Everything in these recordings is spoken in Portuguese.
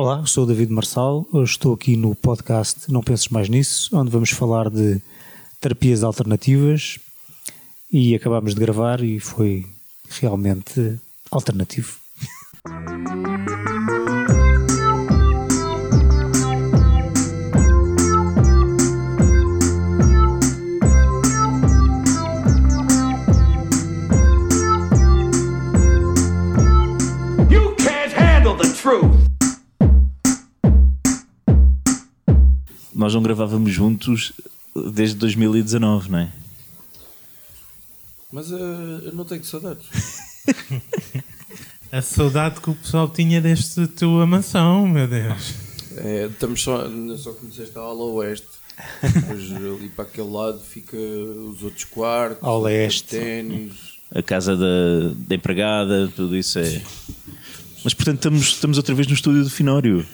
Olá, sou o David Marçal, estou aqui no podcast Não Penses Mais Nisso, onde vamos falar de terapias alternativas e acabámos de gravar e foi realmente alternativo. Nós não gravávamos juntos desde 2019, não é? Mas eh, eu não tenho saudades. A saudade que o pessoal tinha deste tua mansão, meu Deus. É, estamos só, só conheceste a ala oeste. Depois ali para aquele lado fica os outros quartos, Ao leste. ténis. A casa da, da empregada, tudo isso é. Mas portanto estamos, estamos outra vez no estúdio do Finório.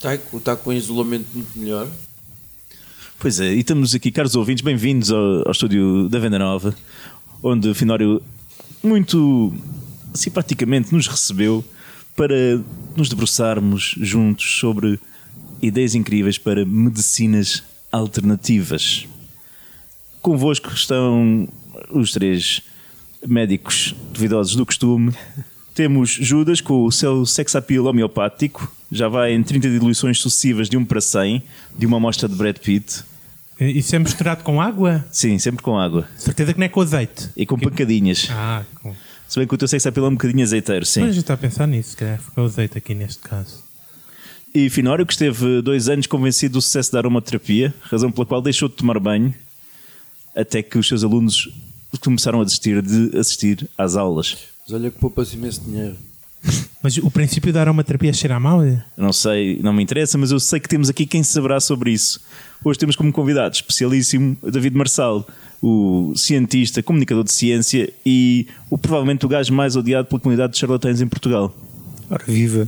Está, está com isolamento muito melhor. Pois é, e estamos aqui, caros ouvintes, bem-vindos ao, ao estúdio da Venda Nova, onde o Finório muito simpaticamente nos recebeu para nos debruçarmos juntos sobre ideias incríveis para medicinas alternativas. Convosco estão os três médicos duvidosos do costume. Temos Judas com o seu sex appeal homeopático, já vai em 30 diluições sucessivas de 1 para 100, de uma amostra de Brad Pitt. Isso é misturado com água? Sim, sempre com água. Certeza que não é com azeite. E com pancadinhas. Ah, com... Se bem que o teu sex appeal é um bocadinho azeiteiro, sim. Mas já está a pensar nisso, calhar ficou azeite aqui neste caso. E Finório, que esteve dois anos convencido do sucesso da aromaterapia, razão pela qual deixou de tomar banho, até que os seus alunos começaram a desistir de assistir às aulas. Mas olha que poupa-se imenso dinheiro. Mas o princípio da aromaterapia cheira a mal? é? Não sei, não me interessa, mas eu sei que temos aqui quem saberá sobre isso. Hoje temos como convidado especialíssimo David Marçal, o cientista, comunicador de ciência e o provavelmente o gajo mais odiado pela comunidade de charlatães em Portugal. Ora, viva!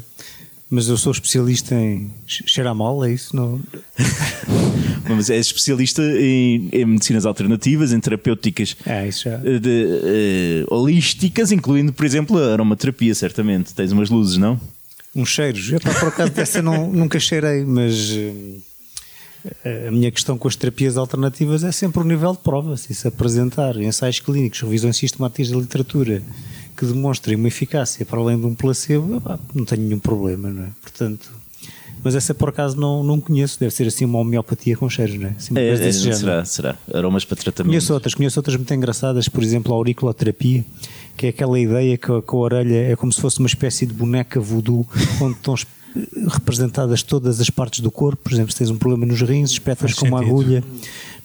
Mas eu sou especialista em che- cheirar mal, é isso? Não... Mas é especialista em, em medicinas alternativas, em terapêuticas É, isso já. eh, de, eh, holísticas, incluindo, por exemplo, a aromaterapia, certamente. Tens umas luzes, não? Uns cheiros. Eu, pá, por acaso dessa não, nunca cheirei, mas eh, a minha questão com as terapias alternativas é sempre o nível de prova. Se isso apresentar ensaios clínicos, revisões sistemáticas da literatura que demonstrem uma eficácia para além de um placebo, não tenho nenhum problema, não é? Portanto, mas essa por acaso não, não conheço. Deve ser assim uma homeopatia com cheiros, não é? Assim, uma É, é, será, será. Aromas para tratamento. Conheço outras, conheço outras muito engraçadas, por exemplo, a auriculoterapia, que é aquela ideia que, a- que a orelha é como se fosse uma espécie de boneca voodoo, onde estão es- representadas todas as partes do corpo. Por exemplo, se tens um problema nos rins, espetas Faz com uma sentido. agulha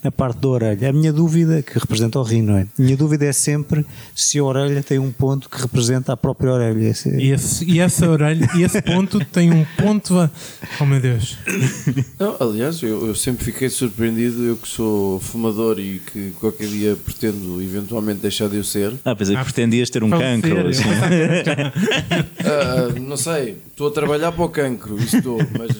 na parte da orelha. A minha dúvida, que representa o rim, não é? A minha dúvida é sempre se a orelha tem um ponto que representa a própria orelha. Esse- E, esse- e essa orelha, e esse ponto tem um ponto. a- Oh meu Deus. Não, aliás, eu, eu sempre fiquei surpreendido, eu que sou fumador e que qualquer dia pretendo eventualmente deixar de eu ser. Ah, pois é, Ah, pretendias ter um cancro. ser. assim. Ah, não sei, estou a trabalhar para o cancro, isso estou, mas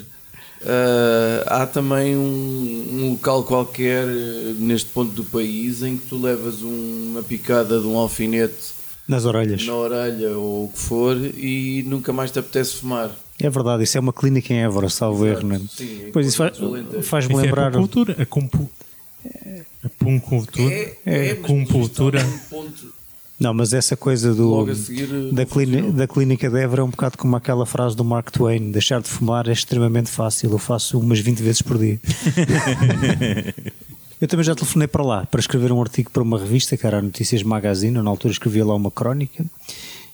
ah, há também um, um local qualquer eh, neste ponto do país em que tu levas um- uma picada de um alfinete nas orelhas. na orelha ou o que for e nunca mais te apetece fumar. É verdade, isso é uma clínica em Évora, salvo erro, não é? Sim, Pois isso faz- faz-me Isso é lembrar. acupuntura. A compu... A puncultura. É, a mas acupuntura. está num ponto Não, mas essa coisa do, seguir, eh, da, funcionou. da clínica de Évora é um bocado como aquela frase do Mark Twain: deixar de fumar é extremamente fácil, eu faço umas 20 vezes por dia. eu também já telefonei para lá para escrever um artigo para uma revista, que era a Notícias Magazine, na altura escrevia lá uma crónica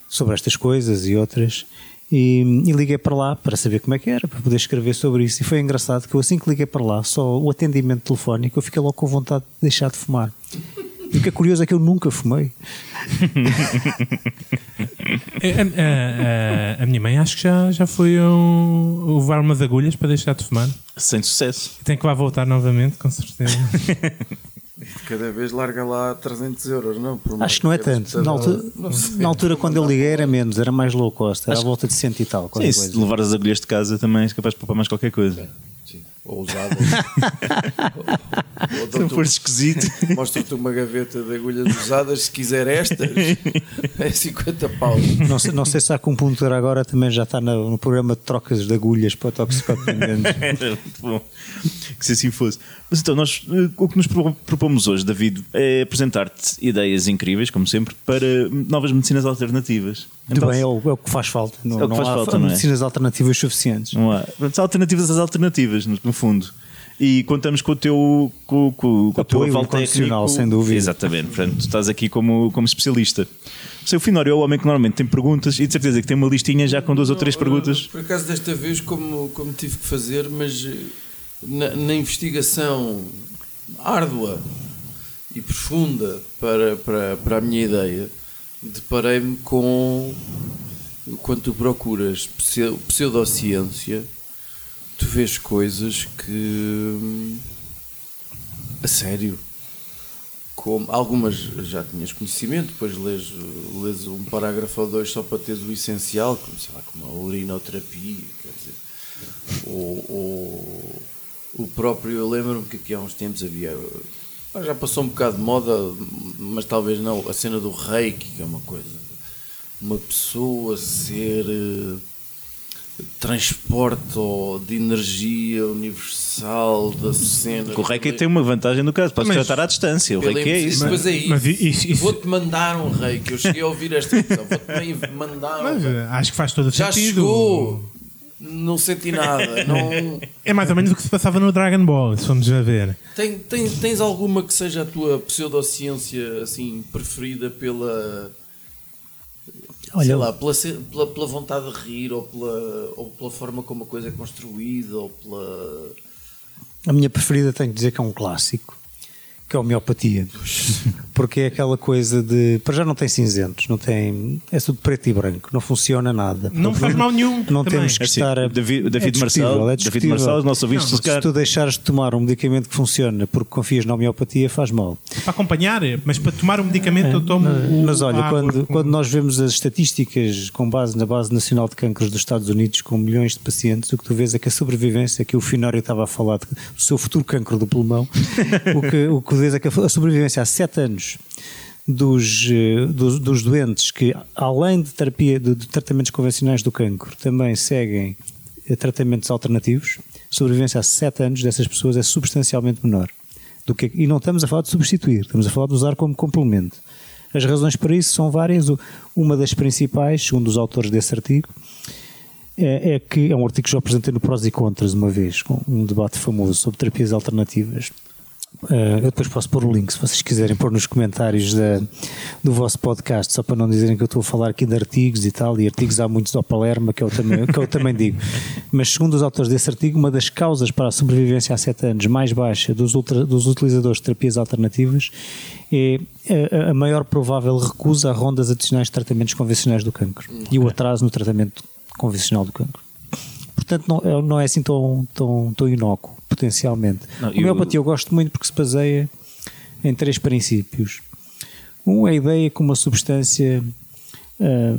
sobre estas coisas e outras. E, e liguei para lá para saber como é que era, para poder escrever sobre isso. E foi engraçado que eu, assim que liguei para lá, só o atendimento telefónico, eu fiquei logo com vontade de deixar de fumar. E o que é curioso é que eu nunca fumei. A, a- a- a minha mãe acho que já, já foi um, levar umas agulhas para deixar de fumar. Sem sucesso. Tem que lá voltar novamente, com certeza. Cada vez larga lá 300 euros, não? Por Acho que não é tanto. Na altura, na altura quando eu liguei era menos, era mais low cost, era à volta de cento e tal. Sim, qualquer se coisa. levar as agulhas de casa também és capaz de poupar mais qualquer coisa. Ou usadas. ou, ou Se não for esquisito. um- Mostra-te uma gaveta de agulhas usadas. Se quiser estas, é 50 paus. Não sei, não sei se a acupuntura agora também já está no, no programa de trocas de agulhas para toxicodependentes. Era muito bom que se assim fosse. Mas então, nós, eh, o que nos pro- propomos hoje, David, é apresentar-te ideias incríveis, como sempre, para novas medicinas alternativas. Muito Então, bem, é o, é o que faz falta. Não, É o que não faz há falta, não é? medicinas alternativas suficientes. Não há. Portanto, há alternativas às alternativas, no, no fundo. E contamos com o teu, com, com, com o teu Apoio aval técnico. sem dúvida. Exatamente. Portanto, tu estás aqui como, como especialista. Sei, o Finório é o homem que normalmente tem perguntas e de certeza que tem uma listinha já com duas ou três perguntas. Por acaso, desta vez, como, como tive que fazer, mas eh, na, na investigação árdua e profunda para, para, para a minha ideia, deparei-me com. Quando tu procuras pseu- pseudociência, tu vês coisas que. A sério. Como, algumas já tinhas conhecimento, depois lês, lês um parágrafo ou dois só para teres o essencial, como, sei lá, como a urinoterapia, quer dizer, ou, ou o próprio, eu lembro-me que aqui há uns tempos havia, ah, já passou um bocado de moda, mas talvez não, a cena do reiki, que é uma coisa, uma pessoa ser eh, transporte ou de energia universal da cena. O Reiki tem uma vantagem no caso, podes Mas- tratar à distância. O Reiki é isso. Pois é isso. Mas Vou-te mandar um reiki. Eu cheguei a ouvir esta questão. Vou-te mandar um Mas reiki. eh, acho que faz todo o Já sentido. chegou. Não senti nada. Não... É mais ou menos o que se passava no Dragon Ball, se formos a ver. Tem, tem- tens alguma que seja a tua pseudociência assim, preferida pela. sei Olha, lá, pela, pela, pela vontade de rir ou pela, ou pela forma como a coisa é construída ou pela. a minha preferida tenho que dizer que é um clássico, que é a homeopatia. Porque é aquela coisa de. Para já não tem cinzentos, não tem. É tudo preto e branco, não funciona nada. Não faz mal nenhum. Não também. temos que É assim, estar. a- David, David é Marçal, é David. Marçal, os nossos ouvintes, Não, se tu deixares de tomar um medicamento que funciona porque confias na homeopatia, faz mal. Para acompanhar, mas para tomar o medicamento eu tomo. o- Mas olha, quando, com- quando nós vemos as estatísticas com base na Base Nacional de Cancros dos Estados Unidos, com milhões de pacientes, o que tu vês é que a sobrevivência, que o Finório estava a falar do seu futuro cancro do pulmão, o que, o que vês é que a sobrevivência há 7 anos dos, eh, dos, dos doentes que, além de terapia de, de tratamentos convencionais do cancro, também seguem eh, tratamentos alternativos, a sobrevivência há 7 anos dessas pessoas é substancialmente menor. Do que, e não estamos a falar de substituir, estamos a falar de usar como complemento. As razões para isso são várias. Uma das principais, segundo os autores desse artigo, é, é que é um artigo que já apresentei no Prós e Contras uma vez, com um debate famoso sobre terapias alternativas. Eh, eu depois posso pôr o link se vocês quiserem pôr nos comentários da- do vosso podcast, só para não dizerem que eu estou a falar aqui de artigos e tal, e artigos há muitos ao Palerma, que eu também, que eu também digo. Mas segundo os autores desse artigo, uma das causas para a sobrevivência há 7 anos mais baixa dos, ultra- dos utilizadores de terapias alternativas é a, a maior provável recusa a rondas adicionais de tratamentos convencionais do cancro e o atraso no tratamento convencional do cancro. Portanto, não, é- não é assim tão, tão, tão inócuo, potencialmente. Não, e homeopatia eu gosto muito porque se baseia em três princípios. Um é a ideia que uma substância ah,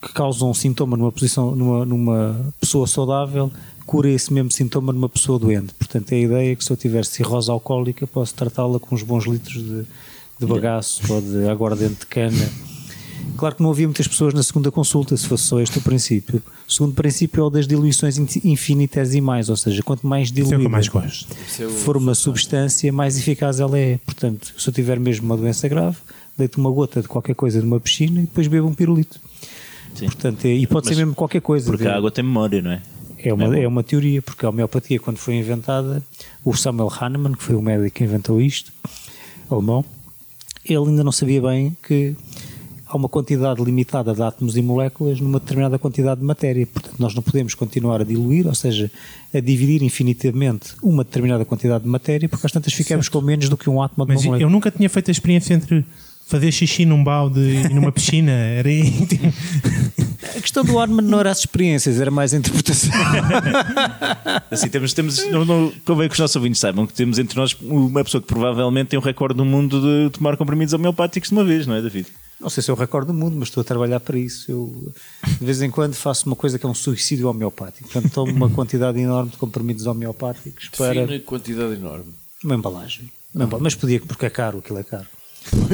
que causa um sintoma numa, posição, numa, numa pessoa saudável cura esse mesmo sintoma numa pessoa doente. Portanto, é a ideia que se eu tiver cirrose alcoólica posso tratá-la com uns bons litros de, de bagaço ou de aguardente de cana. Claro que não havia muitas pessoas na segunda consulta, se fosse só este o princípio. O segundo princípio é o das diluições in- infinitesimais, ou seja, quanto mais é diluída mais é for uma substância, mais eficaz ela é. Portanto, se eu tiver mesmo uma doença grave, deito uma gota de qualquer coisa numa piscina e depois bebo um pirulito. Sim. Portanto, é- e pode Mas- ser mesmo qualquer coisa. Porque a água tem memória, não é? É uma, é uma teoria, porque a homeopatia, quando foi inventada, o Samuel Hahnemann, que foi o médico que inventou isto, alemão, ele ainda não sabia bem que há uma quantidade limitada de átomos e moléculas numa determinada quantidade de matéria. Portanto, nós não podemos continuar a diluir, ou seja, a dividir infinitamente uma determinada quantidade de matéria, porque às tantas ficamos com menos do que um átomo de Mas uma molécula. eu nunca tinha feito a experiência entre fazer xixi num balde e numa piscina. Era íntimo. questão do Arman não era as experiências, era mais a interpretação. Assim, temos, temos, não, não, convém que os nossos ouvintes saibam que temos entre nós uma pessoa que provavelmente tem um recorde do mundo de tomar comprimidos homeopáticos de uma vez, não é, David? Não sei se eu recordo do mundo, mas estou a trabalhar para isso. Eu, de vez em quando, faço uma coisa que é um suicídio homeopático. Portanto, tomo uma quantidade enorme de comprimidos homeopáticos para Define quantidade enorme. uma embalagem. Uma embalagem. Mas podia, porque é caro, aquilo é caro.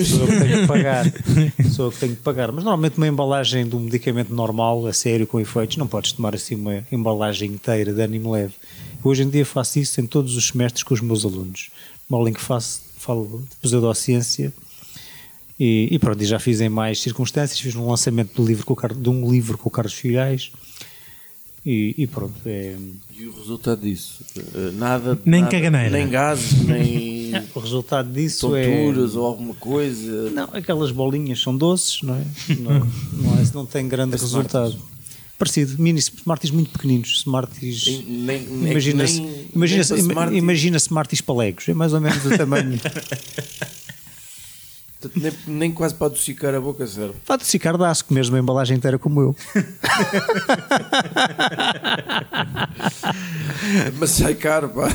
Sou eu que tenho que pagar. Sou eu que tenho que pagar. Mas normalmente uma embalagem de um medicamento normal, a sério, com efeitos, não podes tomar assim uma embalagem inteira de ânimo leve. Hoje em dia faço isso em todos os semestres com os meus alunos. Uma aula em que faço, falo de pseudociência e, e pronto, e já fiz em mais circunstâncias. Fiz um lançamento do livro com o Car- de um livro com o Carlos Filhais e, e pronto. É, E o resultado disso? Eh, Nada. Nem nada, caganeira. Nem gases, nem o resultado disso é. tonturas ou alguma coisa. Não, aquelas bolinhas são doces, não é? Não, não, é, não tem grande resultado. Parecido, mini Smarties muito pequeninos, Smarties. Nem- nem- nem- Imagina, nem- imagina, nem Smarties. imagina Smarties palegos, é mais ou menos o tamanho. Portanto, Nem, nem quase para adocicar a boca serve. Pá, de ficar dá-se comer uma embalagem inteira como eu. Mas sai caro, pá.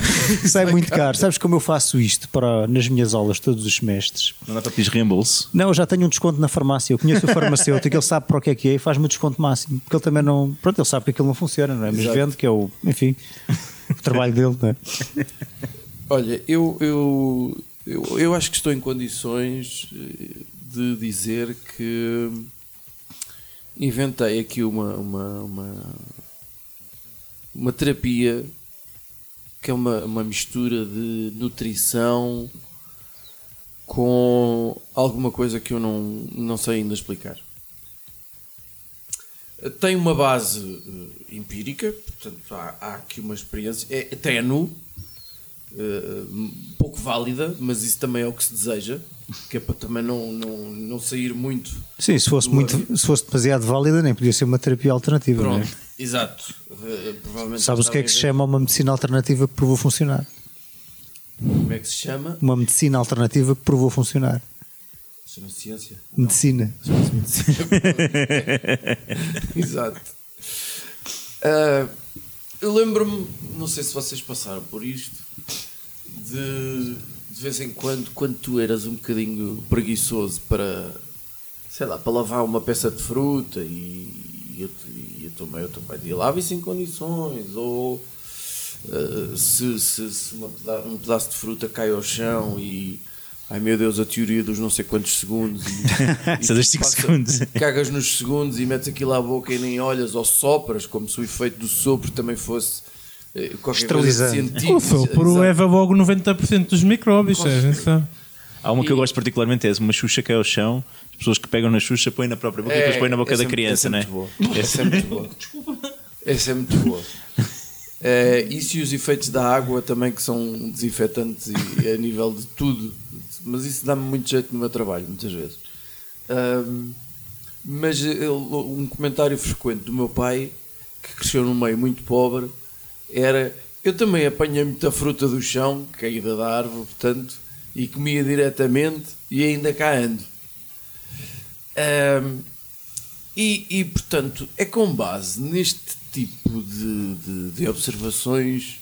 Sai muito caro. Sabes como eu faço isto para, nas minhas aulas todos os semestres? Não dá para pedir reembolso. Não, eu já tenho um desconto na farmácia. Eu conheço o farmacêutico, ele sabe para o que é que é e faz-me o desconto máximo. Porque ele também não. Pronto, ele sabe que aquilo não funciona, não é? Mas Exato. vende, que é o. Enfim, o trabalho dele, não é? Olha, eu, eu, eu, eu acho que estou em condições eh, de dizer que inventei aqui uma, uma, uma, uma terapia que é uma, uma mistura de nutrição com alguma coisa que eu não, não sei ainda explicar. Tem uma base eh, empírica, portanto há, há aqui uma experiência, é ténue, eh, pouco válida, mas isso também é o que se deseja, que é para também não, não, não sair muito. Sim, se fosse, muito, se fosse demasiado válida, nem podia ser uma terapia alternativa. Não Pronto, é? exato. Eh, provavelmente Sabes o que é que se chama uma medicina alternativa que provou funcionar? Como é que se chama? Uma medicina alternativa que provou funcionar. Chama ciência. Medicina. Exato. Ah, eu lembro-me, não sei se vocês passaram por isto, de de vez em quando, quando tu eras um bocadinho preguiçoso para, sei lá, para lavar uma peça de fruta e, e eu, e eu também, eu também lava isso em condições, ou ah, se, se, se uma um pedaço de fruta cai ao chão e ai meu Deus, a teoria dos não sei quantos segundos e, Isso é dos tu cinco passa- segundos. cagas nos segundos e metes aquilo à boca e nem olhas ou sopras, como se o efeito do sopro também fosse Esterilizante. científica. O Exato. leva logo 90% dos micróbios. a gente sabe. Há uma que eu gosto particularmente, é uma xuxa que é ao chão, as pessoas que pegam na xuxa põem na própria boca e depois põem na boca da é- criança, essa não é é? muito boa. Essa é muito boa. Essa é muito boa. Eh, isso e os efeitos da água também, que são desinfetantes e a nível de tudo. Mas isso dá-me muito jeito no meu trabalho, muitas vezes. Mas ele- um comentário frequente do meu pai, que cresceu num meio muito pobre, era: Eu também apanhei muita fruta do chão, caída da árvore, portanto, e comia diretamente e ainda cá ando. Ahm, e, e, portanto, é com base neste tipo de, de, de observações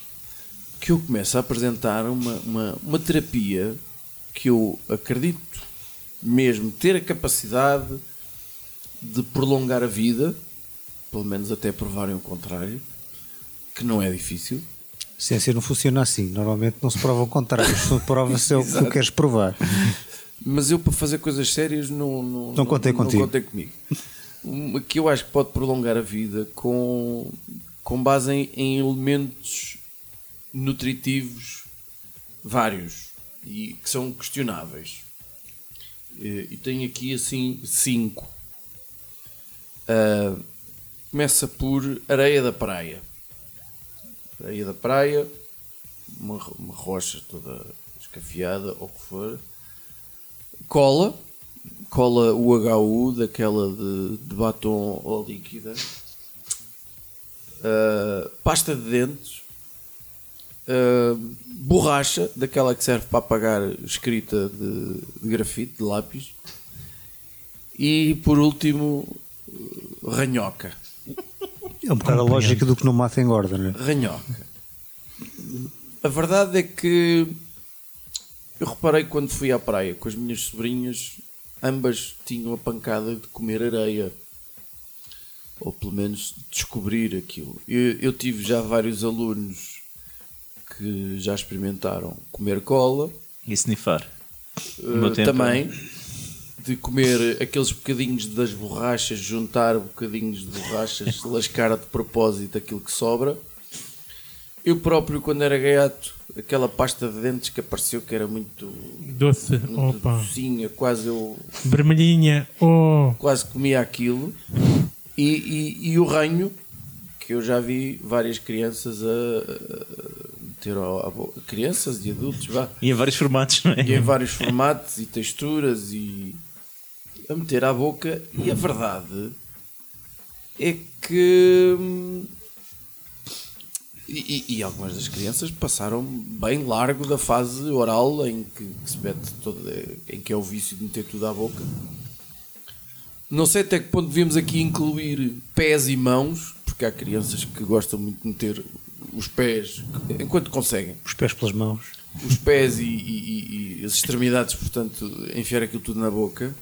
que eu começo a apresentar uma, uma, uma terapia que eu acredito mesmo ter a capacidade de prolongar a vida, pelo menos até provarem o contrário, que não é difícil. Ciência não funciona assim. Normalmente não se prova o contrário. Se prova-se é o que tu queres provar. Mas eu, para fazer coisas sérias, não, não, Não contei contigo. contei comigo. Uma que eu acho que pode prolongar a vida com, com base em, em elementos nutritivos vários e que são questionáveis. E, tenho aqui assim cinco. Ah, começa por areia da praia. Areia da praia, uma, uma rocha toda escafiada, ou o que for. Cola, cola UHU, daquela de, de batom ou líquida. Ah, pasta de dentes. Ah, borracha, daquela que serve para apagar escrita de, de grafite, de lápis. E por último, ranhoca. É um bocado a lógica do que não mata engorda, não é? Ranhoca. A verdade é que eu reparei quando fui à praia com as minhas sobrinhas, ambas tinham a pancada de comer areia. Ou pelo menos descobrir aquilo. Eu, eu tive já vários alunos que já experimentaram comer cola, E snifar. eh, meu tempo, também de comer aqueles bocadinhos das borrachas, juntar bocadinhos de borrachas, lascar de propósito aquilo que sobra. Eu próprio, quando era gaiato, aquela pasta de dentes que apareceu que era muito, Doce, muito opa. docinha, quase eu Vermelhinha, oh. quase comia aquilo. E, e, e o ranho, que eu já vi várias crianças a, a meter ao- à boca. Crianças e adultos, vá. E em vários formatos, não é? E em vários formatos e texturas e a meter à boca. E a verdade é que. hum, E, e- e algumas das crianças passaram bem largo da fase oral em que, que se mete toda, em que é o vício de meter tudo à boca. Não sei até que ponto devíamos aqui incluir pés e mãos, porque há crianças que gostam muito de meter os pés enquanto conseguem Os pés pelas mãos. os pés e- e- e as extremidades, portanto, enfiar aquilo tudo na boca.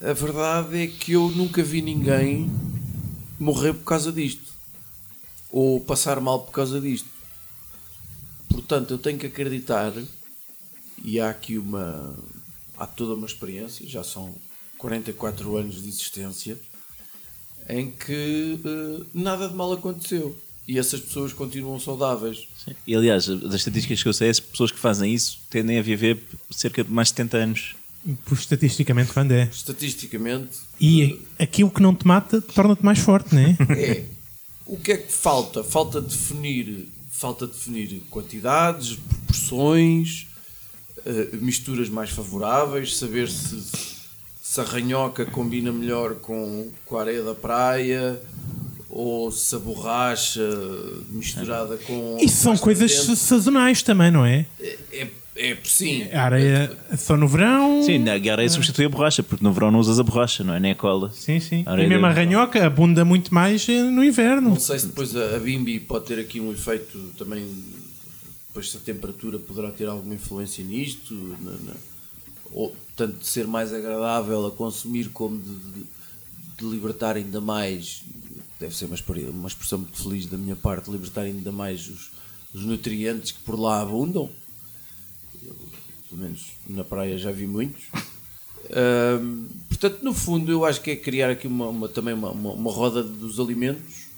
A verdade é que eu nunca vi ninguém morrer por causa disto ou passar mal por causa disto. Portanto, eu tenho que acreditar, e há aqui uma. há toda uma experiência, já são 44 anos de existência, em que eh, nada de mal aconteceu e essas pessoas continuam saudáveis. E aliás, das estatísticas que eu sei, as pessoas que fazem isso tendem a viver cerca de mais de 70 anos. Estatisticamente, quando é. Estatisticamente, E aquilo que não te mata torna-te mais forte, não é? é. O que é que falta? Falta definir, falta definir quantidades, proporções, eh, misturas mais favoráveis, saber se, se a ranhoca combina melhor com, com a areia da praia ou se a borracha misturada com. Isso são coisas sazonais também, não é? É, é, sim. A areia só no verão. Sim, na areia substitui a borracha, porque no verão não usas a borracha, não é? Nem a cola. Sim, sim. A E mesmo a ranhoca abunda muito mais eh, no inverno. Não sei se depois a, a Bimbi pode ter aqui um efeito também. Depois se a temperatura poderá ter alguma influência nisto, na- na- ou tanto de ser mais agradável a consumir como de, de- de libertar ainda mais. Deve ser uma, uma expressão muito feliz da minha parte, libertar ainda mais os, os nutrientes que por lá abundam. Eu, pelo menos na praia já vi muitos. Portanto, no fundo, eu acho que é criar aqui uma, uma- também uma, uma, uma roda dos alimentos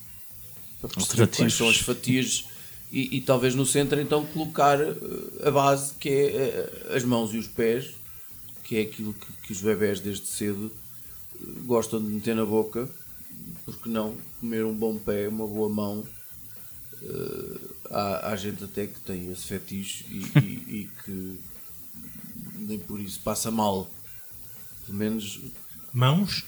para quais são as fatias e, e talvez no centro então colocar eh, a base que é eh, as mãos e os pés, que é aquilo que, que os bebés desde cedo eh, gostam de meter na boca, porque não comer um bom pé, uma boa mão. Eh, há, há gente até que tem esse fetiche e, e- e que nem por isso passa mal. Pelo menos Mãos.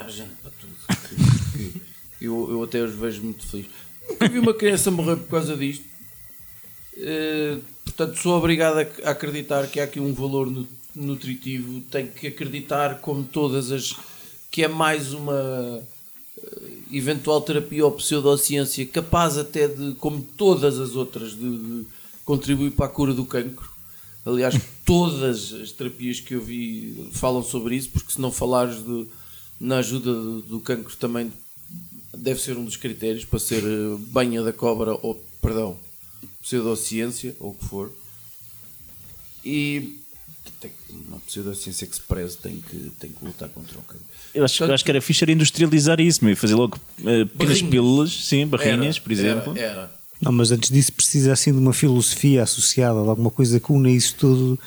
há gente para tudo. Que- que eu, eu até os vejo muito felizes. Nunca vi uma criança morrer por causa disto. Eh, portanto, sou obrigado a, a acreditar que há aqui um valor nu- nutritivo. Tenho que acreditar, como todas as. que é mais uma eventual terapia ou pseudociência capaz até de, como todas as outras, de, de contribuir para a cura do cancro. Aliás, todas as terapias que eu vi falam sobre isso, porque se não falares de- na ajuda do, do cancro também deve ser um dos critérios para ser eh, banha da cobra ou, perdão, pseudociência, ou o que for. E tem, uma pseudociência que se preze tem que, tem que lutar contra o cancro. Eu acho, eu acho que era fixe era industrializar isso, meu, e fazer logo pequenas Barrinhas. pílulas, sim, barrinhas, Era, por exemplo. Era, era. Não, mas antes disso precisa assim de uma filosofia associada, de alguma coisa que una isso tudo,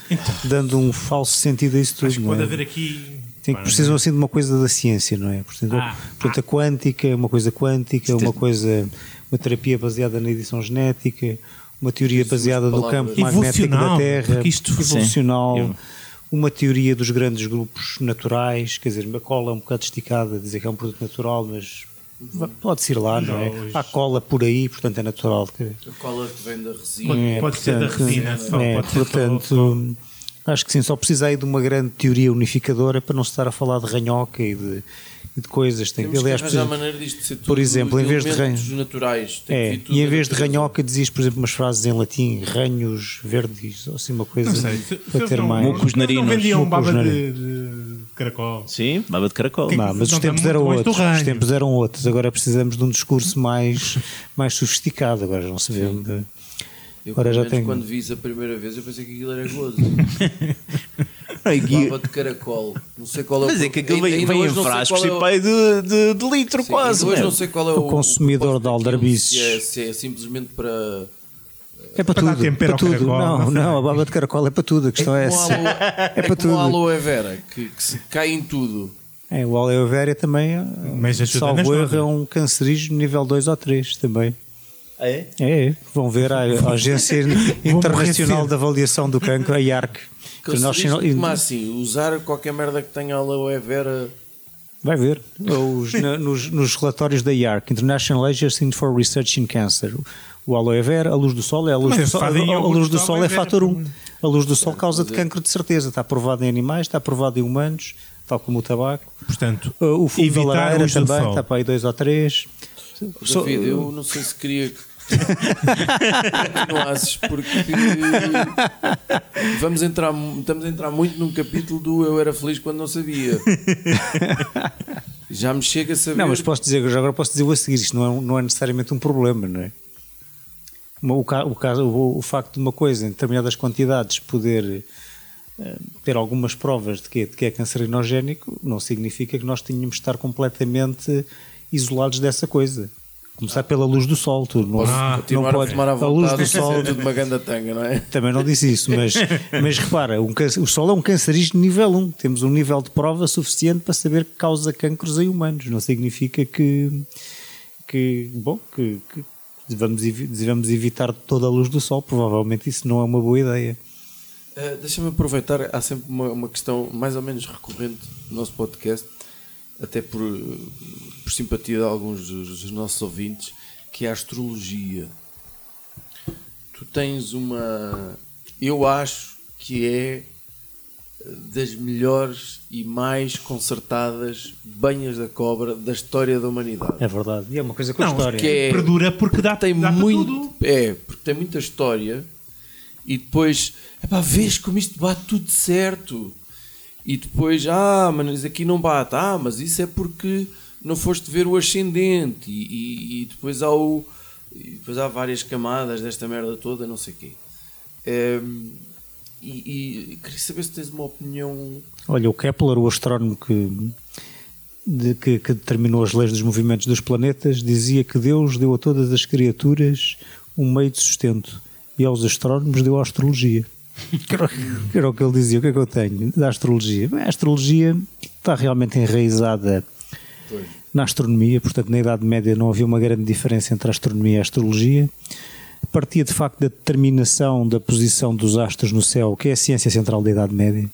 dando um falso sentido a isso tudo. Acho que não pode é? haver aqui. Tem que precisam assim de uma coisa da ciência, não é? Portanto, Ah, portanto, a quântica, uma coisa quântica, uma coisa, uma terapia baseada na edição genética, uma teoria baseada no campo magnético da Terra, isto- evolucional, Sim. uma teoria dos grandes grupos naturais, quer dizer, a cola é um bocado esticada, dizer que é um produto natural, mas pode-se ir lá, não é? Hoje- Há cola por aí, portanto é natural. A cola que vem da resina. Pode, É, pode ser da portanto, resina, só, é, pode ser só- portanto, acho que sim, só precisa aí de uma grande teoria unificadora para não se estar a falar de ranhoca e de, de coisas. Tem, Temos aliás, que por arranjar exemplo, maneira disto ser tudo por exemplo, em vez de elementos ranho- naturais. Tem é, que vir tudo e em vez de ranhoca dizias, por exemplo, umas frases em latim, ranhos verdes, ou assim uma coisa Não sei. se- para se ter não- mais. Mucos não narinos. vendiam Mucos baba de, de caracol. Sim, baba de caracol. Que- Não, mas não os tempos eram outros. Os tempos eram outros. Agora precisamos de um discurso mais, mais sofisticado. Agora já não se vê. de- Eu, Agora pelo já tem- quando vi isso a primeira vez, eu pensei que aquilo era gozo. Ai, Gui- Baba de caracol. Não sei qual é o Mas é que aquilo vem, vem em não frascos e é o- pai de, de, de litro Sim, quase. hoje meu. não sei qual é O o, consumidor propósito de aldrabices. Se é, se é simplesmente para. É para Para tudo. Para tudo. caracol, Não, não não, a baba de caracol é para tudo. A questão é, como essa. aloe, é para como a tudo. aloe vera, que, que se cai em tudo. É, o aloe vera também, Mas salvo erro, é um cancerígeno nível 2 ou 3 também. É? É, é. vão ver a, a Agência Internacional de Avaliação do Cancro, a IARC. International- Como assim? Usar qualquer merda que tenha aloe vera. Vai ver. Os- na- nos, nos relatórios da IARC, International Agency for Research in Cancer. O aloe vera, a luz do sol é a luz Mas do sol. A, a luz do sol é fator 1. pelo A luz do sol causa de cancro de certeza. Está provado em animais, está provado em humanos, tal como o tabaco. Portanto, O fumo da lareira também, sol. está para aí 2 ou 3. David, eu não sei se queria que continuasses porque vamos entrar, estamos a entrar muito num capítulo do Eu Era Feliz Quando Não Sabia. Já me chega a saber. Não, mas posso dizer, já agora posso dizer o a seguir, isto não é, não é necessariamente um problema, não é? O, ca- o, caso, o, o facto de uma coisa em determinadas quantidades poder eh, ter algumas provas de que, de que é cancerinogénico não significa que nós tenhamos de estar completamente isolados dessa coisa. Começar pela luz do sol, tu não, Posso Ah, não a fumar à a luz do sol e tudo uma ganda tanga, não é? também não disse isso, mas, mas repara, um câncer- o sol é um cancerígeno nível 1. Temos um nível de prova suficiente para saber que causa cancros em humanos. Não significa que, que bom, que, que devamos, evi- devemos evitar toda a luz do sol. Provavelmente isso não é uma boa ideia. Uh, Deixa-me aproveitar, há sempre uma, uma questão mais ou menos recorrente no nosso podcast, até por, por simpatia de alguns dos, dos nossos ouvintes, que é a astrologia. Tu tens uma. Eu acho que é das melhores e mais concertadas banhas da cobra da história da humanidade. É verdade. E é uma coisa com Não, história. que é- perdura porque dá, tem dá para muito tudo. é porque tem muita história e depois é pá, vês como isto bate tudo certo e depois ah mas aqui não bate. Ah mas isso é porque não foste ver o ascendente. E, e- e depois há o depois há várias camadas desta merda toda não sei o quê. Ehm, e, e queria saber se tens uma opinião. Olha, o Kepler, o astrónomo que, de- que, que determinou as leis dos movimentos dos planetas, dizia que Deus deu a todas as criaturas um meio de sustento e aos astrónomos deu a astrologia. Que era, o que- ele dizia. O que é que eu tenho da astrologia? Bem, a astrologia está realmente enraizada na astronomia, portanto, na Idade Média não havia uma grande diferença entre a astronomia e a astrologia. Partia de facto da determinação da posição dos astros no céu, que é a ciência central da Idade Média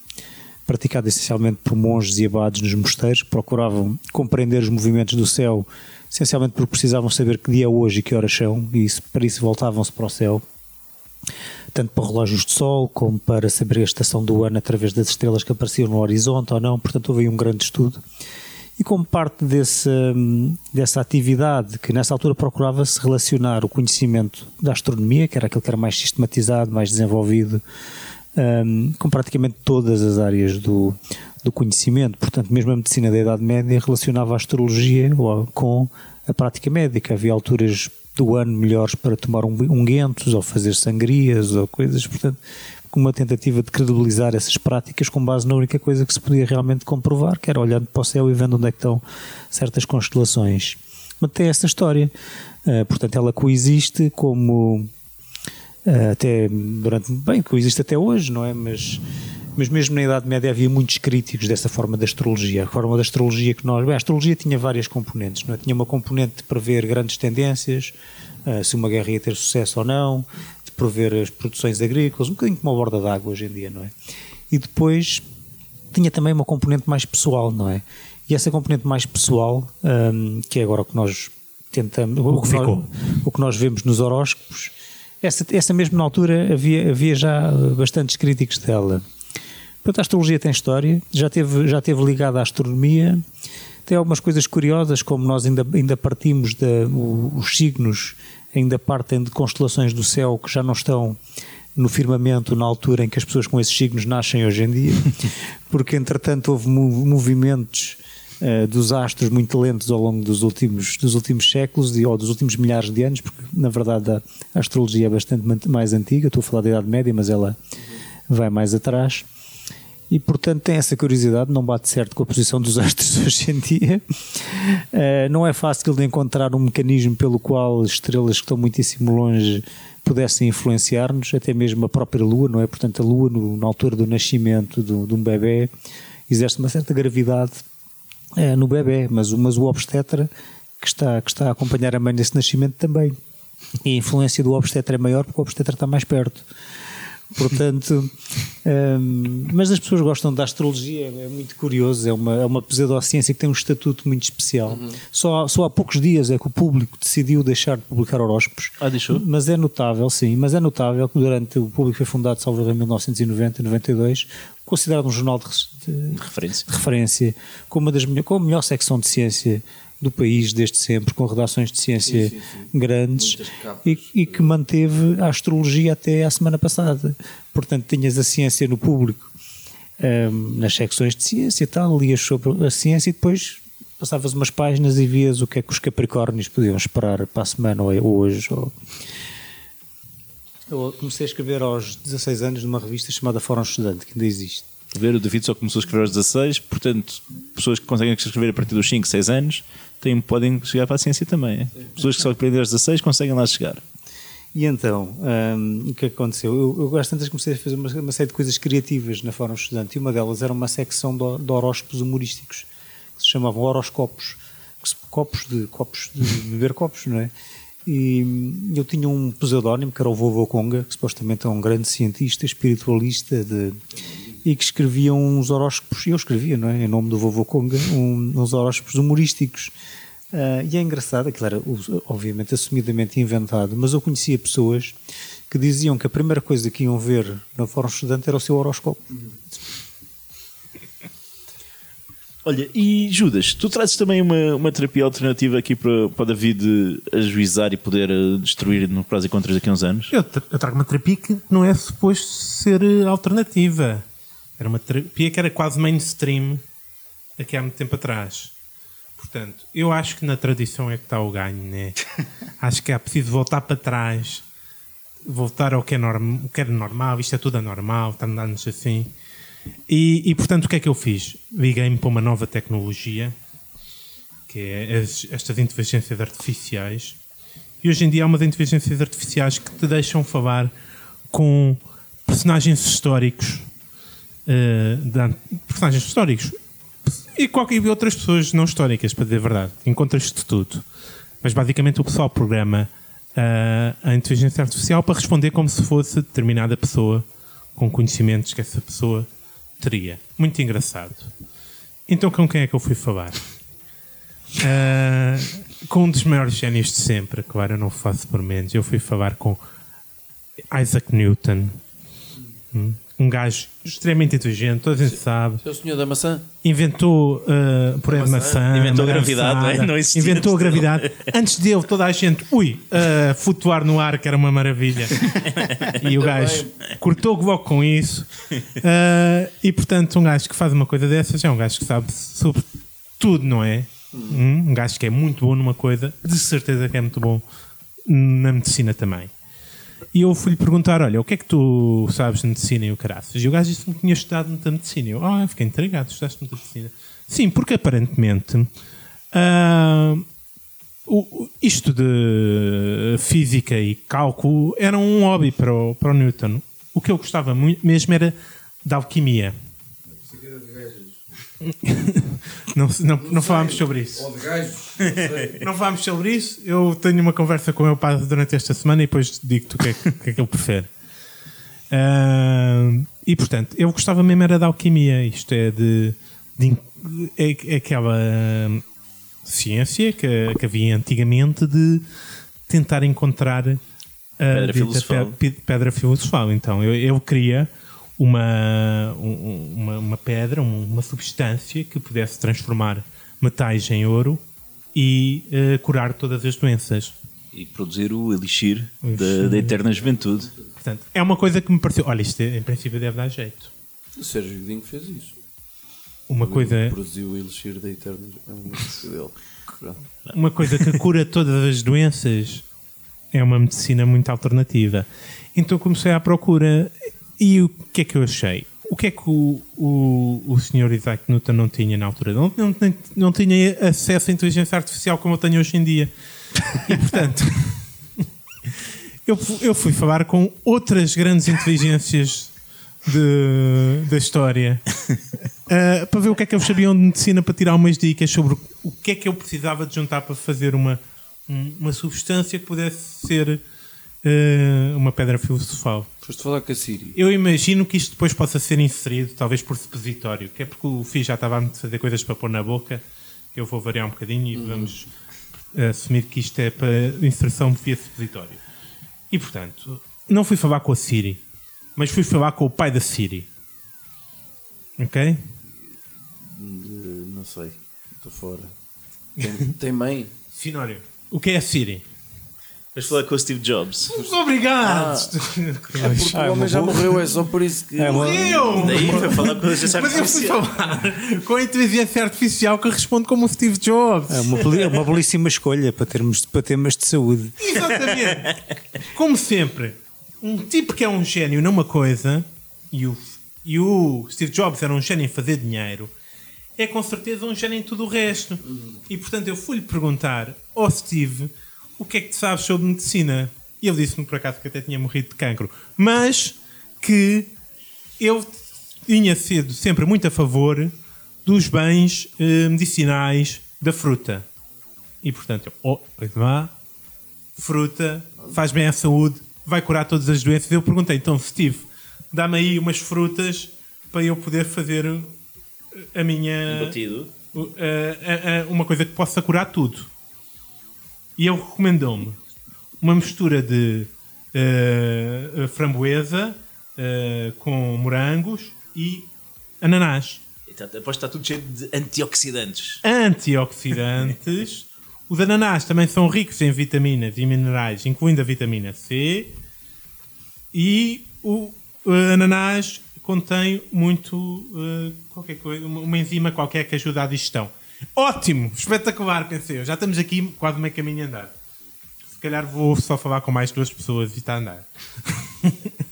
praticada essencialmente por monges e abades nos mosteiros, que procuravam compreender os movimentos do céu, essencialmente porque precisavam saber que dia é hoje e que horas são, e isso, para isso voltavam-se para o céu, tanto para relógios de sol, como para saber a estação do ano através das estrelas que apareciam no horizonte ou não, portanto houve aí um grande estudo. E como parte desse, hum, dessa atividade, que nessa altura procurava-se relacionar o conhecimento da astronomia, que era aquele que era mais sistematizado, mais desenvolvido, hum, com praticamente todas as áreas do, do conhecimento. Portanto, mesmo a medicina da Idade Média relacionava a astrologia com a prática médica. Havia alturas do ano melhores para tomar unguentos ou fazer sangrias ou coisas, portanto, uma tentativa de credibilizar essas práticas com base na única coisa que se podia realmente comprovar, que era olhando para o céu e vendo onde é que estão certas constelações. Mas tem essa história. Uh, portanto, ela coexiste como Uh, até durante bem coexiste até hoje não é mas mas mesmo na Idade Média havia muitos críticos dessa forma da astrologia a forma da astrologia que nós bem, a astrologia tinha várias componentes não é? tinha uma componente de prever grandes tendências uh, se uma guerra ia ter sucesso ou não de prever as produções agrícolas um bocadinho como a borda d'água hoje em dia não é e depois tinha também uma componente mais pessoal não é e essa componente mais pessoal um, que é agora o que nós tentamos o, que nós- ficou. o que nós vemos nos horóscopos essa, essa mesmo na altura havia, havia já bastantes críticos dela. Portanto, a astrologia tem história, já teve, já teve ligada à astronomia, Tem algumas coisas curiosas, como nós ainda, ainda partimos de, o- os signos, ainda partem de constelações do céu que já não estão no firmamento na altura em que as pessoas com esses signos nascem hoje em dia, porque entretanto houve mo- movimentos eh, dos astros muito lentos ao longo dos últimos, dos últimos séculos e, ou dos últimos milhares de anos, porque na verdade a, astrologia é bastante mais antiga, estou a falar da Idade Média, mas ela vai mais atrás. E portanto tem essa curiosidade, não bate certo com a posição dos astros hoje em dia. Eh, não é fácil de encontrar um mecanismo pelo qual estrelas que estão muitíssimo longe pudessem influenciar-nos, até mesmo a própria Lua, não é? Portanto, a Lua, no- na altura do nascimento do- de um bebê, exerce uma certa gravidade eh, no bebê, mas, mas o obstetra que está, que está a acompanhar a mãe nesse nascimento também. E a influência do obstetra é maior porque o obstetra está mais perto. Portanto, hum, mas as pessoas gostam da astrologia, é muito curioso, é uma, é uma pseudociência que tem um estatuto muito especial. Só, há- só há poucos dias é que o público decidiu deixar de publicar horóscopos. Ah, deixou? Mas é notável, sim, mas é notável que durante o público foi fundado, salvo em 1990, 92, considerado um jornal de, de- Referência. de referência, com, uma das, com a melhor secção de ciência do país desde sempre, com redações de ciência Sim, sim, grandes Muitas capas, e, e que manteve a astrologia até à semana passada. Portanto, tinhas a ciência no público, ehm, nas secções de ciência e tal, lias sobre a ciência e depois passavas umas páginas e vias o que é que os capricórnios podiam esperar para a semana ou ou hoje. Ou... Eu comecei a escrever aos 16 anos numa revista chamada Fórum Estudante, que ainda existe. Ver, o David só começou a escrever aos 16, portanto, pessoas que conseguem escrever a partir dos 5, 6 anos têm, podem chegar para a ciência também. é? Pessoas que só aprendem aos 16 conseguem lá chegar. E então, hum, o que aconteceu? Eu, eu gosto tantas comecei a fazer uma, uma série de coisas criativas na Fórum Estudante e uma delas era uma secção de, de horóscopos humorísticos que se chamavam horoscopos, se- copos de copos de beber copos, não é? E eu tinha um pseudónimo que era o Vovô Conga, que supostamente é um grande cientista, espiritualista de, e que escrevia uns horóscopos, eu escrevia, não é? Em nome do Vovô Conga, um, uns horóscopos humorísticos. Ah, e é engraçado, aquilo era obviamente assumidamente inventado, mas eu conhecia pessoas que diziam que a primeira coisa que iam ver na Fórum Estudante era o seu horóscopo. Olha, e Judas, tu trazes também uma, uma terapia alternativa aqui para, para o David ajuizar e poder eh, destruir no prós e contras daqui a uns anos? Eu, eu trago uma terapia que não é suposto ser eh, alternativa. Era uma terapia que era quase mainstream aqui há muito tempo atrás. Portanto, eu acho que na tradição é que está o ganho, né? acho que é preciso voltar para trás, voltar ao que é, norm, o que era normal, isto é tudo anormal, está andando assim. E, e, portanto, o que é que eu fiz? Liguei-me para uma nova tecnologia, que é as- estas inteligências artificiais. E hoje em dia há umas inteligências artificiais que te deixam falar com personagens históricos, eh, de- personagens históricos e qualquer outras pessoas não históricas, para dizer a verdade. Encontras de tudo. Mas basicamente o pessoal programa ah, a inteligência artificial para responder como se fosse determinada pessoa com conhecimentos que essa pessoa teria. Muito engraçado. Então com quem é que eu fui falar? Ah, com um dos maiores génios de sempre, claro, eu não faço por menos. Eu fui falar com Isaac Newton. Hum? Um gajo extremamente inteligente, toda a gente sabe. É o senhor da maçã? Inventou uh, puré de maçã. Inventou a maçã gravidade, não é? existia Inventou a gravidade. Antes dele, toda a gente, ui, uh, flutuar no ar, que era uma maravilha. e o gajo cortou logo com isso. Uh, e portanto, um gajo que faz uma coisa dessas é um gajo que sabe sobre tudo, não é? Hum, Um gajo que é muito bom numa coisa, de certeza que é muito bom na medicina também. E eu fui-lhe perguntar: Olha, o que é que tu sabes de medicina e o caraças? E o gajo disse-me que tinha estudado muita medicina. Eu, ah, fiquei intrigado, estudaste muita medicina. Sim, porque aparentemente o- isto de física e cálculo era um hobby para o, para o Newton. O que eu gostava mesmo era da alquimia. não, não, não falámos sobre isso. Ou de gajos? Não vamos sobre isso. Eu tenho uma conversa com o meu pai durante esta semana e depois digo-te o que é, que- o que é que ele prefere. Ah, e portanto, eu gostava mesmo era da alquimia. Isto é de. de- é, é aquela hum, ciência que, que havia antigamente de tentar encontrar a Pedra filosofal. pe- pe- pedra filosofal. Então, eu, eu queria uma, um- uma, uma pedra, um- uma substância que pudesse transformar metais em ouro e eh, curar todas as doenças. E produzir o elixir, O da, elixir. da eterna juventude. Portanto, é uma coisa que me pareceu. Olha, isto em princípio deve dar jeito. O Sérgio Godinho fez isso. Uma coisa, Produziu o Elixir da Eterna. É dele. Pronto. uma coisa que cura todas as doenças é uma medicina muito alternativa. Então comecei à procura e o que é que eu achei? O que é que o, o, o Sr. Isaac Newton não tinha na altura? Não, não, não tinha acesso à inteligência artificial como eu tenho hoje em dia. E portanto, eu, eu fui falar com outras grandes inteligências de- da história uh, para ver o que é que eles sabiam de medicina para tirar umas dicas sobre o que é que eu precisava de juntar para fazer uma, um- uma substância que pudesse ser uh, uma pedra filosofal. Foste falar com a Siri. Eu imagino que isto depois possa ser inserido, talvez por supositório, que é porque o Fih já estava a fazer coisas para pôr na boca. Eu vou variar um bocadinho e vamos eh, assumir que isto é para inserção via supositório. E portanto, não fui falar com a Siri, mas fui falar com o pai da Siri. Ok? Eh, não sei. Estou fora. Tem, tem mãe? Sinório. O que é a Siri? Vais falar com o Steve Jobs. Obrigado! É porque Ah, é o homem já morreu, é só por isso que. É uma- Eu! Daí foi falar com a inteligência Mas eu fui artificial. falar com a inteligência artificial que responde como o Steve Jobs. É uma, beli- é uma belíssima escolha para, termos, para temas de saúde. Exatamente. Como sempre, um tipo que é um gênio numa coisa e o, e o Steve Jobs era um gênio em fazer dinheiro, é com certeza um gênio em tudo o resto. E portanto eu fui-lhe perguntar ao Steve o que é que tu sabes sobre medicina. E ele disse-me por acaso que até tinha morrido de cancro, mas que eu tinha sido sempre muito a favor dos bens eh, medicinais da fruta. E portanto, eu, oh, vá, fruta, faz bem à saúde, vai curar todas as doenças. Eu perguntei, então, Steve, dá-me aí umas frutas para eu poder fazer uh, a minha. Batido. uh, uh, uh, uh, uma coisa que possa curar tudo. E ele recomendou-me uma mistura de uh, uh, framboesa uh, com morangos e ananás E tá- Aposto que está tudo cheio de antioxidantes. antioxidantes. Os ananás também são ricos em vitaminas e minerais, incluindo a vitamina C. E o ananás contém muito eh, qualquer coisa, uma, uma enzima qualquer que ajuda à digestão. Ótimo! Espetacular, pensei eu. Já estamos aqui quase meio caminho a andar. Se calhar vou só falar com mais duas pessoas e está a andar.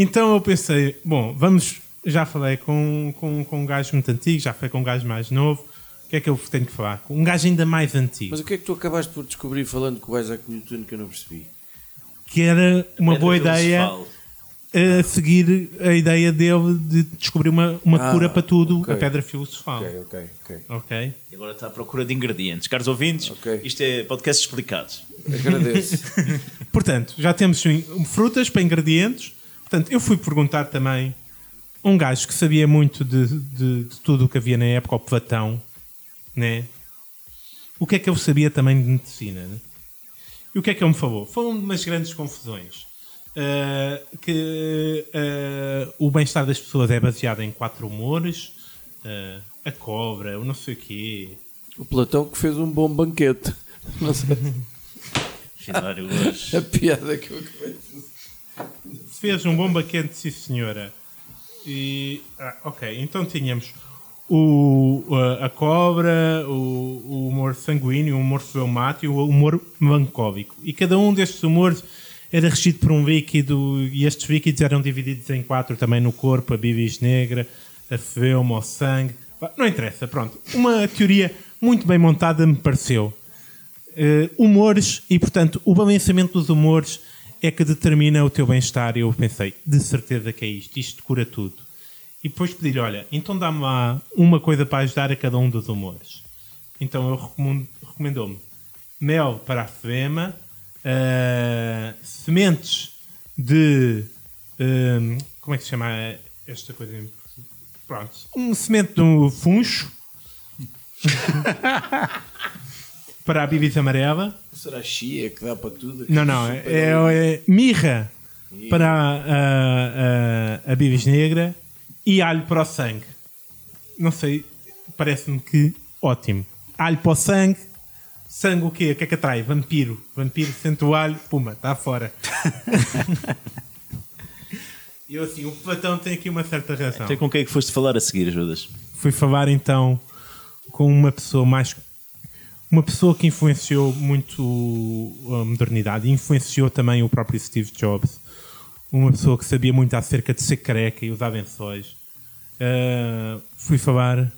Então eu pensei, bom, vamos. Já falei com, com, com um gajo muito antigo, já falei com um gajo mais novo. O que é que eu tenho que falar? Com um gajo ainda mais antigo. Mas o que é que tu acabaste por descobrir falando com o Isaac Newton que eu não percebi? Que era uma boa ideia filosofal. A seguir a ideia dele de descobrir uma, uma Ah, cura para tudo, ok. a pedra filosofal. Ok, ok, ok. Ok? E agora está à procura de ingredientes. Caros ouvintes, Ok. isto é podcast explicado. Agradeço. Portanto, já temos frutas para ingredientes. Portanto, eu fui perguntar também a um gajo que sabia muito de, de- de tudo o que havia na época, o Platão, né? O que é que ele sabia também de medicina, né? E o que é que ele me falou? Falou-me de umas grandes confusões. Ah, que ah, o bem-estar das pessoas é baseado em quatro humores. ah, a cobra, o não sei o quê. o Platão que fez um bom banquete. Não sei. Hoje. A piada que eu acabei de fazer. Fez um bom banquete, sim senhora. E, ah, ok, então tínhamos o, a, cobra, o, o humor sanguíneo, o humor fleumático e o humor melancólico. E cada um destes humores era regido por um líquido e estes líquidos eram divididos em quatro também no corpo, a bilis negra, a fleuma, o sangue. Não interessa, pronto. Uma teoria muito bem montada me pareceu. Eh, humores e, portanto, o balanceamento dos humores é que determina o teu bem-estar. Eu pensei, de certeza que é isto, isto cura tudo. E depois pedi-lhe, olha, então dá-me lá uma coisa para ajudar a cada um dos humores. Então ele recomend- recomendou-me mel para a flema, eh, sementes de. eh, como é que se chama esta coisa? Pronto, um semente do funcho para a bilis amarela. Será chia que dá para tudo? Não, não, é, é- é mirra para a, a, a, a bilis negra e alho para o sangue. Não sei, parece-me que ótimo. Alho para o sangue, sangue o quê? O que é que atrai? Vampiro. Vampiro sente o alho, puma, está fora. E eu assim, o Platão tem aqui uma certa razão. Então, com quem é que foste falar a seguir, Judas? Fui falar então com uma pessoa mais. Uma pessoa que influenciou muito a modernidade e influenciou também o próprio Steve Jobs. Uma pessoa que sabia muito acerca de ser careca e usar lençóis. Uh, fui falar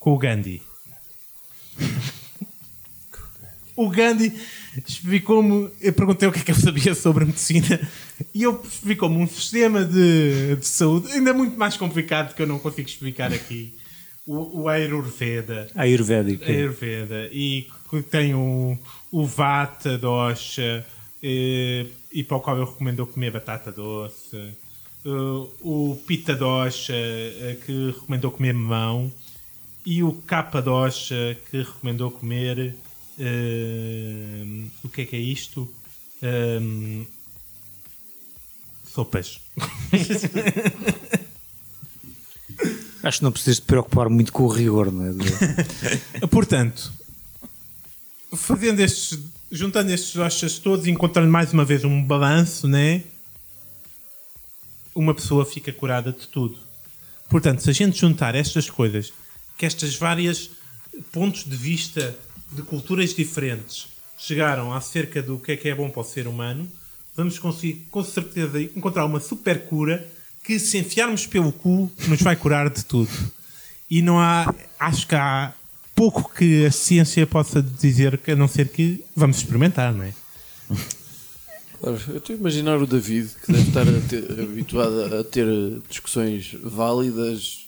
com o Gandhi. O Gandhi explicou-me. Eu perguntei o que é que eu sabia sobre medicina e ele explicou-me um sistema de, de saúde ainda muito mais complicado que eu não consigo explicar aqui. O, o Ayurveda. Ayurvédico. Ayurveda. E que tem o, o Vata Dosha e, e para o qual eu recomendo comer batata doce. Uh, o Pita Dosha uh, que recomendou comer mamão e o Kappa Dosha que recomendou comer uh, o que é que é isto? Um, sopas. Acho que não precisas te preocupar muito com o rigor, não é? Portanto, fazendo estes, juntando estes doshas todos e encontrando mais uma vez um balanço, né? Uma pessoa fica curada de tudo. Portanto, se a gente juntar estas coisas, que estas várias pontos de vista de culturas diferentes chegaram acerca do que é que é bom para o ser humano, vamos conseguir com certeza encontrar uma super cura que se enfiarmos pelo cu nos vai curar de tudo. E não há, acho que há pouco que a ciência possa dizer, a não ser que vamos experimentar, não é? Claro, eu estou a imaginar o David, que deve estar a ter- habituado a ter discussões válidas.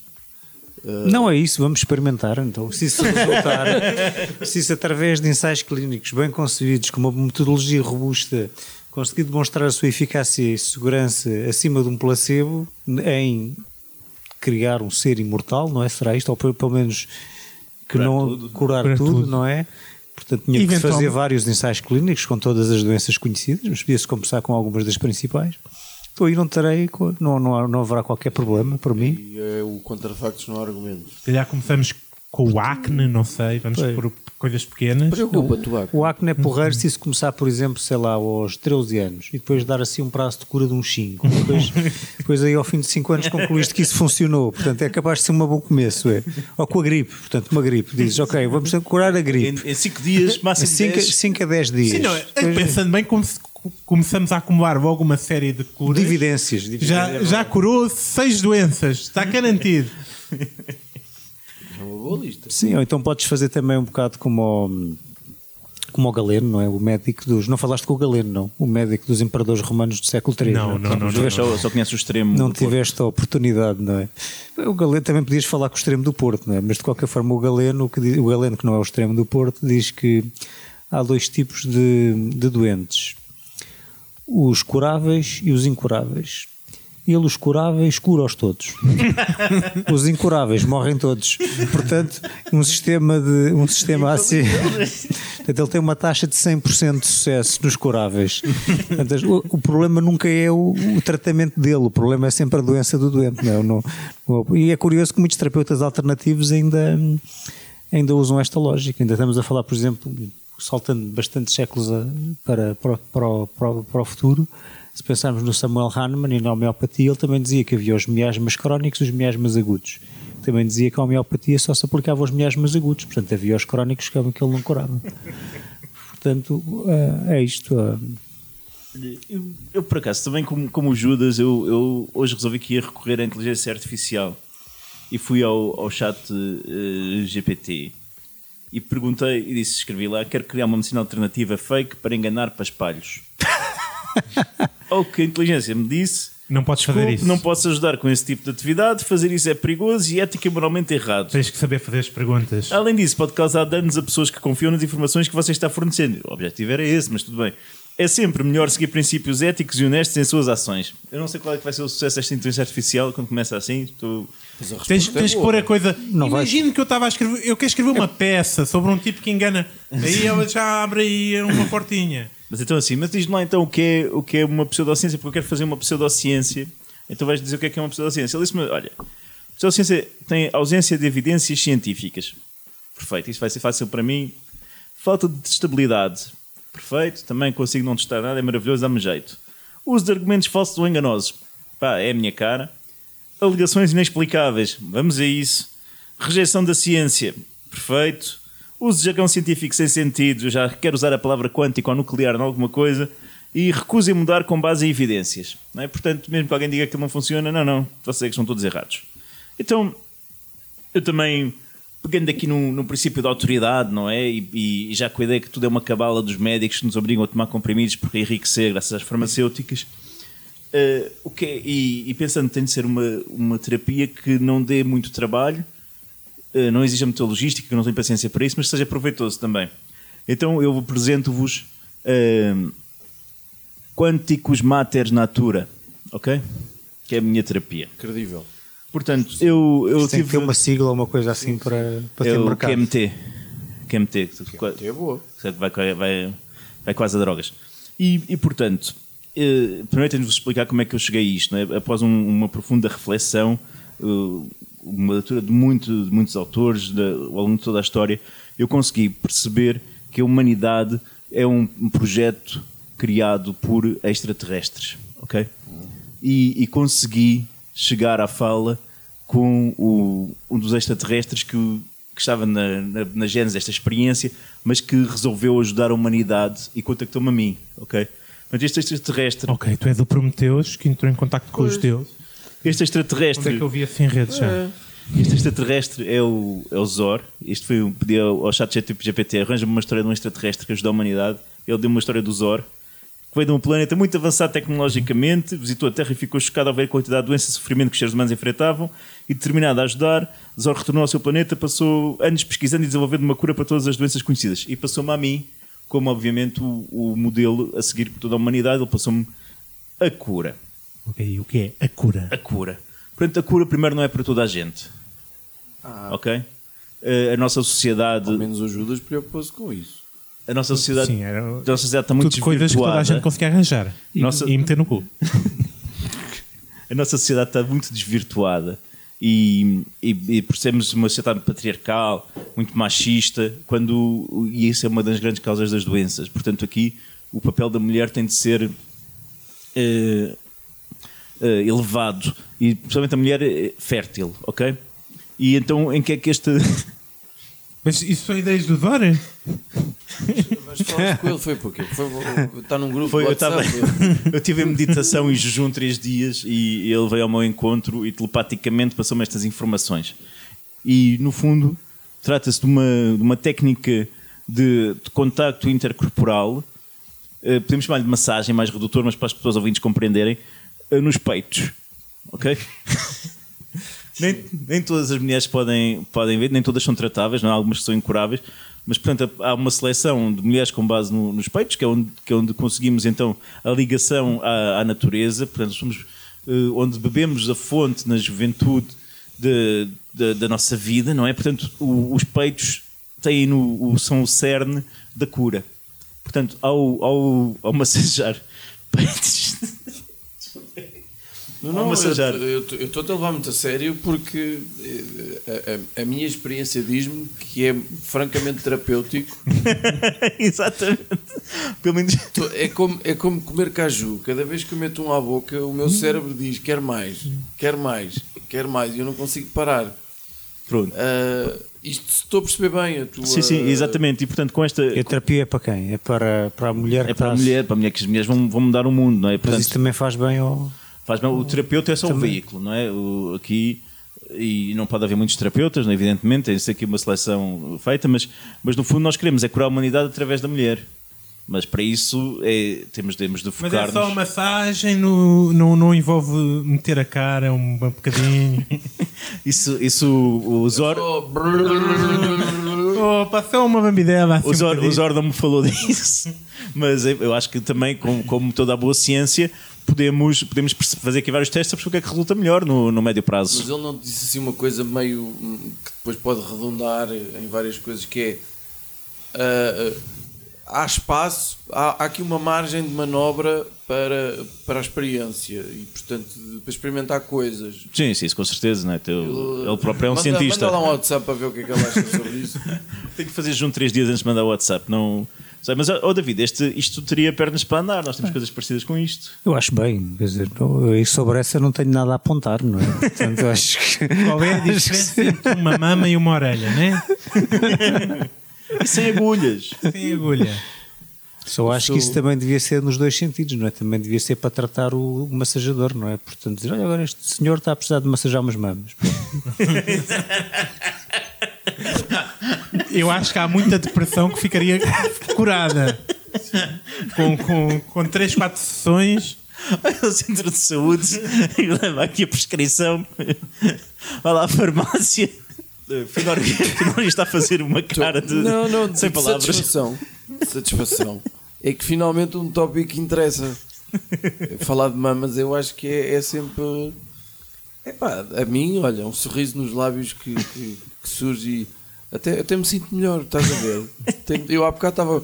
Não é isso, vamos experimentar então. Se isso resultar, se isso através de ensaios clínicos bem concebidos, com uma metodologia robusta, conseguir demonstrar a sua eficácia e segurança acima de um placebo em criar um ser imortal, não é? Será isto? Ou pelo pelo menos que Curar não tudo. curar tudo, tudo. não é? Portanto, tinha que fazer vários ensaios clínicos com todas as doenças conhecidas, mas podia-se começar com algumas das principais. Então aí não terei, não, não, há- não haverá qualquer problema para mim. E é o contrafactos no argumento. Se calhar começamos com o acne, não sei, vamos Pois. por coisas pequenas. Preocupa-te, o Acne. O acne é porreiro se isso começar, por exemplo, sei lá, aos 13 anos e depois dar assim um prazo de cura de uns 5. Depois, depois aí ao fim de 5 anos concluíste que isso funcionou. Portanto, é capaz de ser um bom começo. É. Ou com a gripe, portanto, uma gripe. Dizes, ok, vamos curar a gripe. Em 5 dias, máximo 5 10. a 10 dias. Sim, não, é- pensando bem, come- começamos a acumular logo uma série de curas. Dividências. dividências. Já, já curou seis doenças, está garantido. É uma boa lista. Sim, ou então podes fazer também um bocado como o, como o Galeno, não é? O médico dos. Não falaste com o Galeno, não? O médico dos imperadores romanos do século III. Não, não, não, Judas só, só conhece o extremo. Não do Porto. tiveste a oportunidade, não é? O Galeno também podias falar com o extremo do Porto, não é? Mas de qualquer forma, o Galeno, que diz- o Galeno que não é o extremo do Porto, diz que há dois tipos de, de doentes: os curáveis e os incuráveis. Ele, os curáveis, cura-os todos. os incuráveis morrem todos. Portanto, um sistema, de, um sistema assim. Portanto, ele tem uma taxa de 100% de sucesso nos curáveis. Portanto, o, o problema nunca é o, o tratamento dele, o problema é sempre a doença do doente. Não, é? não, não- e é curioso que muitos terapeutas alternativos ainda, ainda usam esta lógica. Ainda estamos a falar, por exemplo, saltando bastantes séculos para, para, para, para, para o futuro. Se pensarmos no Samuel Hahnemann e na homeopatia, ele também dizia que havia os miasmas crónicos e os miasmas agudos. Também dizia que a homeopatia só se aplicava aos miasmas agudos, portanto havia os crónicos que ele não curava. Portanto, eh, é isto. eh, Eu, eu, por acaso, também como, como Judas, eu, eu hoje resolvi que ia recorrer à inteligência artificial e fui ao, ao chat eh, GPT e perguntei e disse: escrevi lá, quero criar uma medicina alternativa fake para enganar paspalhos. Ao que a inteligência me disse: Não podes fazer "Desculpe, isso. não posso ajudar com esse tipo de atividade, fazer isso é perigoso e ética e moralmente errado. Tens que saber fazer as perguntas. Além disso, pode causar danos a pessoas que confiam nas informações que você está fornecendo. O objetivo era esse, mas tudo bem. É sempre melhor seguir princípios éticos e honestos em suas ações. Eu não sei qual é que vai ser o sucesso desta inteligência artificial quando começa assim. Estou... Tens, é tens que boa. pôr a coisa. Não Imagino que eu estava a escrever. Eu quero escrever uma peça sobre um tipo que engana. Aí ela já abre aí uma portinha. Mas então assim, mas diz-me lá então o que, é, o que é uma pseudociência, porque eu quero fazer uma pseudociência. Então vais dizer o que é que é uma pseudociência. Ele disse-me, olha, Pseudociência tem ausência de evidências científicas. Perfeito, isso vai ser fácil para mim. Falta de testabilidade. Perfeito, também consigo não testar nada, é maravilhoso, dá-me jeito. Uso de argumentos falsos ou enganosos. Pá, é a minha cara. Alegações inexplicáveis. Vamos a isso. Rejeição da ciência. Perfeito. Uso de jargão científico sem sentido. Eu já quero usar a palavra quântico ou nuclear em alguma coisa. E recuso em mudar com base em evidências. É? Portanto, mesmo que alguém diga que não funciona, não, não. Vocês estão todos errados. Então, eu também, pegando aqui num, num princípio da autoridade, não é? E, e já com a ideia que tudo é uma cabala dos médicos que nos obrigam a tomar comprimidos para enriquecer graças às farmacêuticas. Eh, o que é- e, e pensando que tem de ser uma, uma terapia que não dê muito trabalho, eh, não exija muita logística, que eu não tenho paciência para isso, mas seja proveitoso também. Então eu apresento-vos eh, Quânticos Mater Natura, ok? Que é a minha terapia. Credível. Portanto, eu, eu Tem que tive ter uma sigla ou uma coisa assim para, para é ter o mercado. QMT. QMT. que É boa. Vai, vai, vai quase a drogas. E, e portanto, eh, primeiro tenho de explicar como é que eu cheguei a isto. Não é? Após um- uma profunda reflexão, eh, uma leitura de, muito, de muitos autores da- ao longo de toda a história, eu consegui perceber que a humanidade é um, um projeto criado por extraterrestres. ok? E, e consegui chegar à fala com o- um dos extraterrestres que, que estava na, na, na gênese desta experiência, mas que resolveu ajudar a humanidade e contactou-me a mim, ok? Mas este extraterrestre, Ok, tu és do Prometeus que entrou em contacto com os deuses. este Onde extraterrestre, é que eu vi assim em redes já? este extraterrestre é o, é o Zor. Isto foi um pedido ao, ao chat GPT, arranja-me uma história de um extraterrestre que ajudou a humanidade. Ele deu uma história do Zor, que veio de um planeta muito avançado tecnologicamente, visitou a Terra e ficou chocado ao ver a quantidade de doença e sofrimento que os seres humanos enfrentavam e determinado a ajudar, Zor retornou ao seu planeta, passou anos pesquisando e desenvolvendo uma cura para todas as doenças conhecidas. E passou-me a mim, como obviamente o, o modelo a seguir por toda a humanidade, ele passou-me a cura. Ok, o que é a cura? A cura. Portanto, a cura primeiro não é para toda a gente. Ok? Eh, a nossa sociedade, Ao menos o Judas preocupou-se com isso. a nossa sociedade, Sim, era- a nossa sociedade está muito Tudo coisas que toda a gente conseguia arranjar e, Nossa- e meter no cu. a nossa sociedade está muito desvirtuada e, e, e por sermos uma sociedade patriarcal, muito machista, quando, e isso é uma das grandes causas das doenças. Portanto, aqui o papel da mulher tem de ser eh, eh, elevado e principalmente a mulher eh, fértil, ok? E então em que é que este Mas isso são ideias do Dora? Mas falaste com ele foi porquê? Foi, está num grupo Foi, de eu, estava, eu tive em meditação e jejum três dias e ele veio ao meu encontro e telepaticamente passou-me estas informações. E, no fundo, trata-se de uma, de uma técnica de, de contacto intercorporal, eh, podemos chamar-lhe de massagem, mais redutor, mas para as pessoas ouvintes compreenderem, eh, nos peitos. Ok? nem, nem todas as mulheres podem, podem ver, nem todas são tratáveis, não há algumas que são incuráveis, mas portanto há uma seleção de mulheres com base no- nos peitos, que é, onde, que é onde conseguimos então a ligação à, à natureza, portanto somos eh, onde bebemos a fonte na juventude de- de- da nossa vida, não é? Portanto, o- os peitos têm no, o- são o cerne da cura. Portanto, ao, ao, ao massajar peitos. Não, não, eu eu estou a levar muito a sério porque eh, a, a- a minha experiência diz-me que é francamente terapêutico. Exatamente. Pelo menos. É como, é como comer caju. Cada vez que eu meto um à boca, o meu cérebro diz: quer mais, quer mais, quer mais, e eu não consigo parar. Pronto. Ah, isto estou a perceber bem. A tua, Sim, sim, exatamente. E portanto, com esta. A terapia é para quem? É para, para a mulher que É para a mulher, para a mulher que as mulheres vão, vão mudar o mundo, não é? Mas Portanto, isso também faz bem ao. Faz bem. O terapeuta é só um veículo, não é? O, aqui. E não pode haver muitos terapeutas, não é? evidentemente, tem de ser aqui uma seleção feita, mas, mas no fundo nós queremos é curar a humanidade através da mulher. Mas para isso é, temos, temos de Mas focar é só massagem, no, não, não envolve meter a cara um bocadinho. Isso, isso o Zor, Oh, oh, passou uma bambidela assim. o um Zor, o bocadinho. Zor não me falou disso, mas eu acho que também, como, como toda a boa ciência, podemos, podemos fazer aqui vários testes para perceber o que é que resulta melhor no, no médio prazo. Mas ele não disse assim uma coisa meio hum, que depois pode redundar em várias coisas que é ah, há espaço, há, há aqui uma margem de manobra para, para a experiência e, portanto, para experimentar coisas. Sim, sim, isso com certeza, não é? Teu- ele próprio é um Manda- cientista. Manda lá um WhatsApp para ver o que é que ele acha sobre isso. Tem que fazer junto três dias antes de mandar o WhatsApp. Não... Sei, mas, oh David, este, isto teria pernas para andar. Nós temos coisas parecidas com isto. Eu acho bem, quer dizer, não- e sobre essa não tenho nada a apontar, não é? Portanto, eu acho que. Qual é a diferença entre uma mama e uma orelha, né? E sem agulhas. Sem agulha. Só acho que isso também devia ser nos dois sentidos, não é? Também devia ser para tratar o, o massajador, não é? Portanto, dizer, olha, agora este senhor está a precisar de massajar umas mamas. Eu acho que há muita depressão que ficaria curada. Com, com, com 3, 4 sessões. Vai ao centro de saúde e leva aqui a prescrição. Vai lá à farmácia. Finório está a fazer uma cara de. Não, não, de sem palavras. satisfação. Satisfação. É que finalmente um tópico que interessa. Falar de mamas eu acho que é, é sempre. Epá, a mim, olha, um sorriso nos lábios que, que, que surge e até, até me sinto melhor, estás a ver? Tenho- Eu há bocado estava.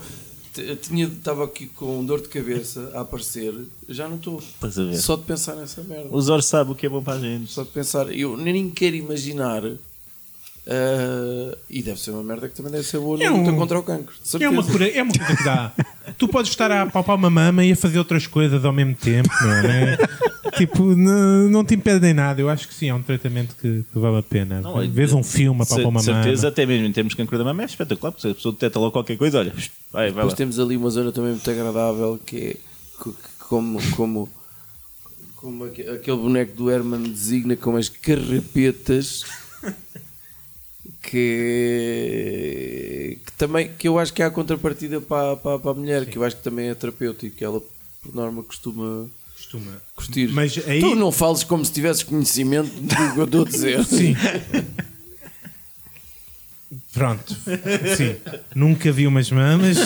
tinha- Estava aqui com dor de cabeça a aparecer, já não estou. Estás a ver? Só de pensar nessa merda. O Zor sabe o que é bom para a gente. Só de pensar, eu nem quero imaginar. ah, e deve ser uma merda que também deve ser boa na É luta um- contra o cancro. de É certeza. uma, cura, é uma coisa que dá. Tu podes estar a palpar uma mama e a fazer outras coisas ao mesmo tempo, não é? tipo, não, não te impedem nada. Eu acho que sim, é um tratamento que, que vale a pena. Não, é- Vês um filme a De palpar uma certeza, mama. até mesmo em termos de cancro da mama, é espetacular, porque se a pessoa detecta logo qualquer coisa, olha, vai, vai Depois lá. temos ali uma zona também muito agradável que é co- como, como, como aque- aquele boneco do Herman designa como as carrapetas que, que também que eu acho que há a contrapartida para, para, para a mulher, que eu acho que também é terapêutico, que ela por norma costuma Costuma. curtir. Mas aí- Tu não fales como se tivesses conhecimento do que eu estou a dizer. Sim. Pronto. Sim. Nunca vi umas mamas.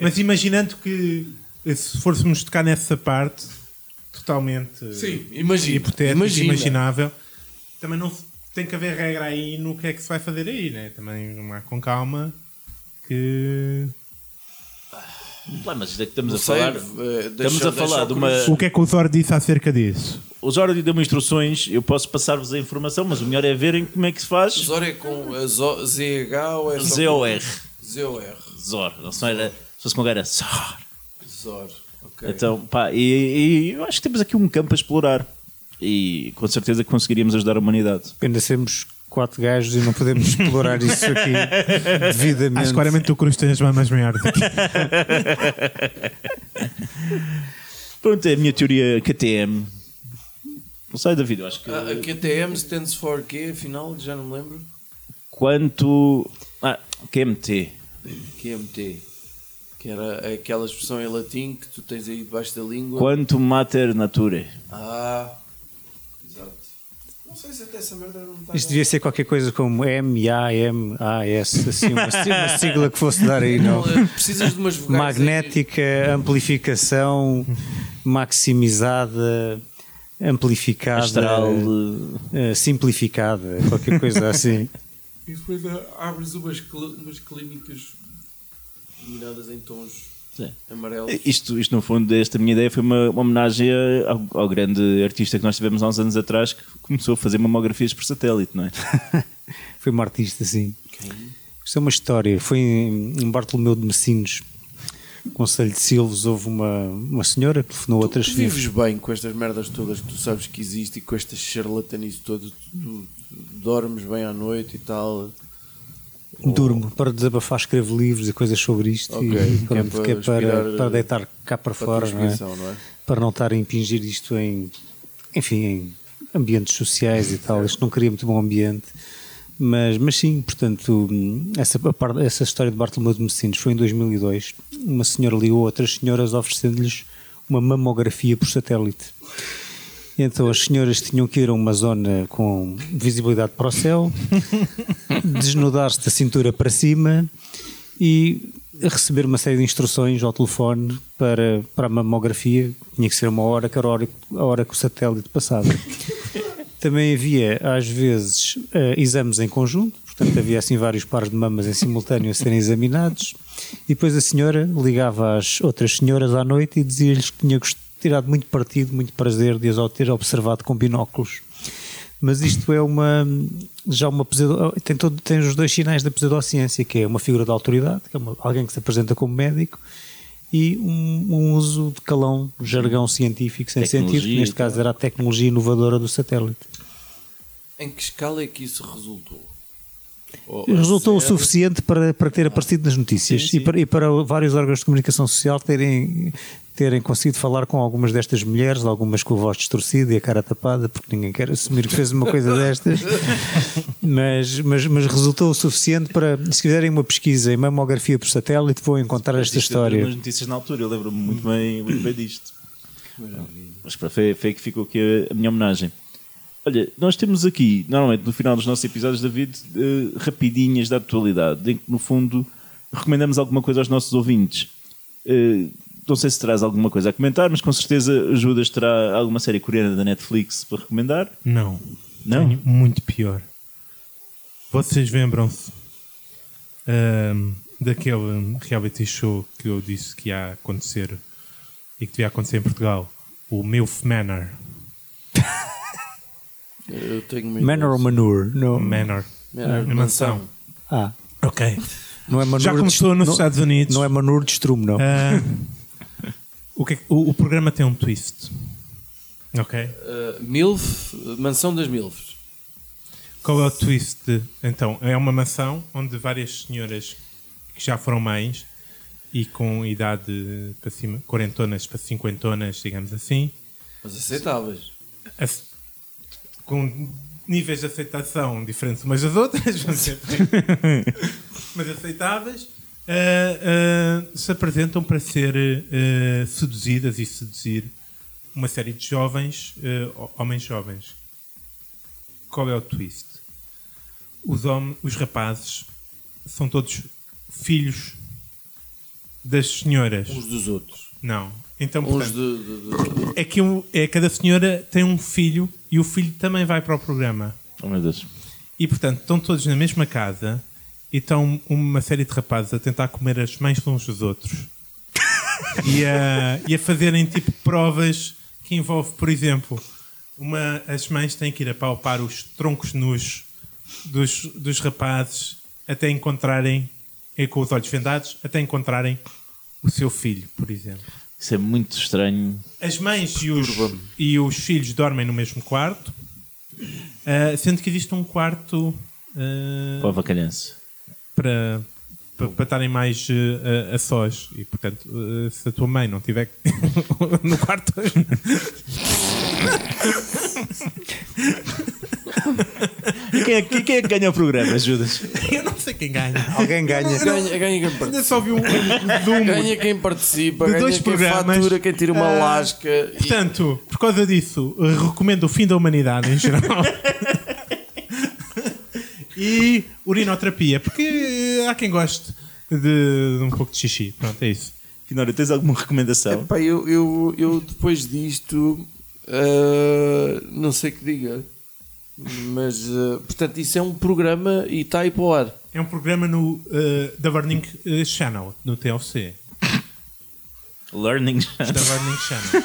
Mas imaginando que se fôssemos tocar nessa parte totalmente Sim, imagina. hipotética, imagina. imaginável, também não tem que haver regra aí no que é que se vai fazer aí, né? Também não é com calma que. Lá, mas isto é que estamos Não a sei, falar. eh, Estamos a falar de o uma. O que é que o Zor disse acerca disso? O Zora deu-me instruções, eu posso passar-vos a informação, mas o melhor é verem como é que se faz. Zor é com ZH ou é com- Z-O-R. Z-O-R. Zor. Não se era. Se fosse com era Zor. Zor. Ok. Então, pá, e, e eu acho que temos aqui um campo a explorar. E com certeza que conseguiríamos ajudar a humanidade. Ainda sermos quatro gajos e não podemos explorar isso aqui devidamente. Acho que claramente o Cruz tem as mamas aqui. Pronto, é a minha teoria KTM. Não sei, David, eu acho que. A, a QTM stands for quê, afinal? Já não me lembro. Quanto. Ah, QMT. QMT. Que era aquela expressão em latim que tu tens aí debaixo da língua. Quanto mater nature. Ah. Não sei se até essa merda não está. Isto devia ser qualquer coisa como M, A, M, A, S, assim, uma, uma sigla que fosse dar aí, não? Não, precisas de umas vogais. aí. Magnética, amplificação, maximizada, amplificada, Astral. eh, simplificada, qualquer coisa assim. E depois abres umas, cl- umas clínicas iluminadas em tons Sim. amarelos. Isto, isto, no fundo, esta minha ideia foi uma, uma homenagem ao, ao grande artista que nós tivemos há uns anos atrás que começou a fazer mamografias por satélite, não é? Foi uma artista, assim. Isto é uma história. Foi em, Bartolomeu de Messinos, Conselho de Silves, houve uma, uma senhora que telefonou a Tu vives bem com estas merdas todas que tu sabes que existe e com esta charlatanice toda, tu, tu dormes bem à noite e tal. Durmo para desabafar, escrevo livros e coisas sobre isto. Ok, e, que pronto, é que é para para, para deitar cá para, para fora, não é? não é? para não estar a impingir isto em, enfim, em ambientes sociais e tal. Isto não cria muito bom ambiente. Mas, mas sim, portanto, essa, essa história de Bartolomeu de Messinos foi em 2002. Uma senhora ligou a outras senhoras oferecendo-lhes uma mamografia por satélite. Então as senhoras tinham que ir a uma zona com visibilidade para o céu, desnudar-se da cintura para cima e receber uma série de instruções ao telefone para, para a mamografia. Tinha que ser uma hora, que era a hora, a hora que o satélite passava. Também havia, às vezes, eh, exames em conjunto, portanto, havia assim vários pares de mamas em simultâneo a serem examinados. E depois a senhora ligava às outras senhoras à noite e dizia-lhes que tinha gost- tirado muito partido, muito prazer de as ter observado com binóculos. Mas isto é uma já uma tem, todo, tem os dois sinais da pseudociência, que é uma figura de autoridade, que é uma- alguém que se apresenta como médico, e um, um uso de calão, jargão científico sem Tecnologia sentido, que neste caso era a tecnologia inovadora do satélite. Em que escala é que isso resultou? Ou- Resultou o sério? suficiente para, para ter aparecido nas notícias Sim, sim. E, para, e para vários órgãos de comunicação social terem, terem conseguido falar com algumas destas mulheres, algumas com a voz distorcida e a cara tapada, porque ninguém quer assumir que fez uma coisa destas, mas, mas, mas resultou o suficiente para, se fizerem uma pesquisa em mamografia por satélite, vão encontrar esta era história. Nas notícias na altura, eu lembro-me muito bem, muito bem disto. Mas pronto, foi, foi que ficou aqui a, minha homenagem. Olha, nós temos aqui, normalmente no final dos nossos episódios, David, eh, rapidinhas da atualidade, em que no fundo recomendamos alguma coisa aos nossos ouvintes. Eh, não sei se traz alguma coisa a comentar, mas com certeza Judas terá alguma série coreana da Netflix para recomendar. Não. Não? Tenho muito pior. Vocês lembram-se ahm, daquele reality show que eu disse que ia acontecer e que devia acontecer em Portugal? O Milf Manor. Eu tenho muito Manor ou Manure? Não. Manor. Manor, A mansão. Ah, Ok. não é Manure Já de- começou nos não- Estados Unidos. Não é Manure de Strumo, não. Ah, o, que é que- o- o programa tem um twist. Ok? Uh, MILF, Mansão das MILFs. Qual é o twist? Então, é uma mansão onde várias senhoras que já foram mães e com idade para cima, quarentonas para cinquentonas, digamos assim, Mas aceitáveis. ace- com níveis de aceitação diferentes umas das outras, assim, mas aceitáveis, ah, ah, se apresentam para ser ah, seduzidas e seduzir uma série de jovens, homens jovens. Qual é o twist? Os, hom- os rapazes são todos filhos das senhoras. Uns dos outros. Não. Então, portanto, de, de- de- é que um- é, cada senhora tem um filho e o filho também vai para o programa. Oh meu Deus. E portanto estão todos na mesma casa e estão uma série de rapazes a tentar comer as mães uns dos outros e, a, e a fazerem tipo provas que envolve, por exemplo, uma, as mães têm que ir a palpar os troncos nus dos, dos rapazes até encontrarem, e com os olhos vendados, até encontrarem o seu filho, por exemplo. Isso é muito estranho. As mães e os, e os filhos dormem no mesmo quarto, ah, sendo que existe um quarto ah, Para o avacalhanço. Para, para, estarem mais ah, a, a sós. E, portanto, ah, se a tua mãe não estiver no quarto. E quem é, quem é que ganha o programa, Judas? eu não sei quem ganha. Alguém ganha. Ganha, ganha quem participa. Ainda só vi um, um zoom. Ganha quem participa, De ganha dois quem programas. fatura, quem tira uma Ah, lasca. e- Portanto, por causa disso, recomendo o fim da humanidade em geral. e urinoterapia, porque eh, há quem goste de, de um pouco de xixi. Pronto, é isso. Finório, tens alguma recomendação? Epá, eu, eu, eu depois disto ah, não sei o que diga. Mas, ah, portanto, isso é um programa e está aí para o ar. É um programa no eh, da Burning eh, Channel, no TLC. Learning. Da Burning Channel.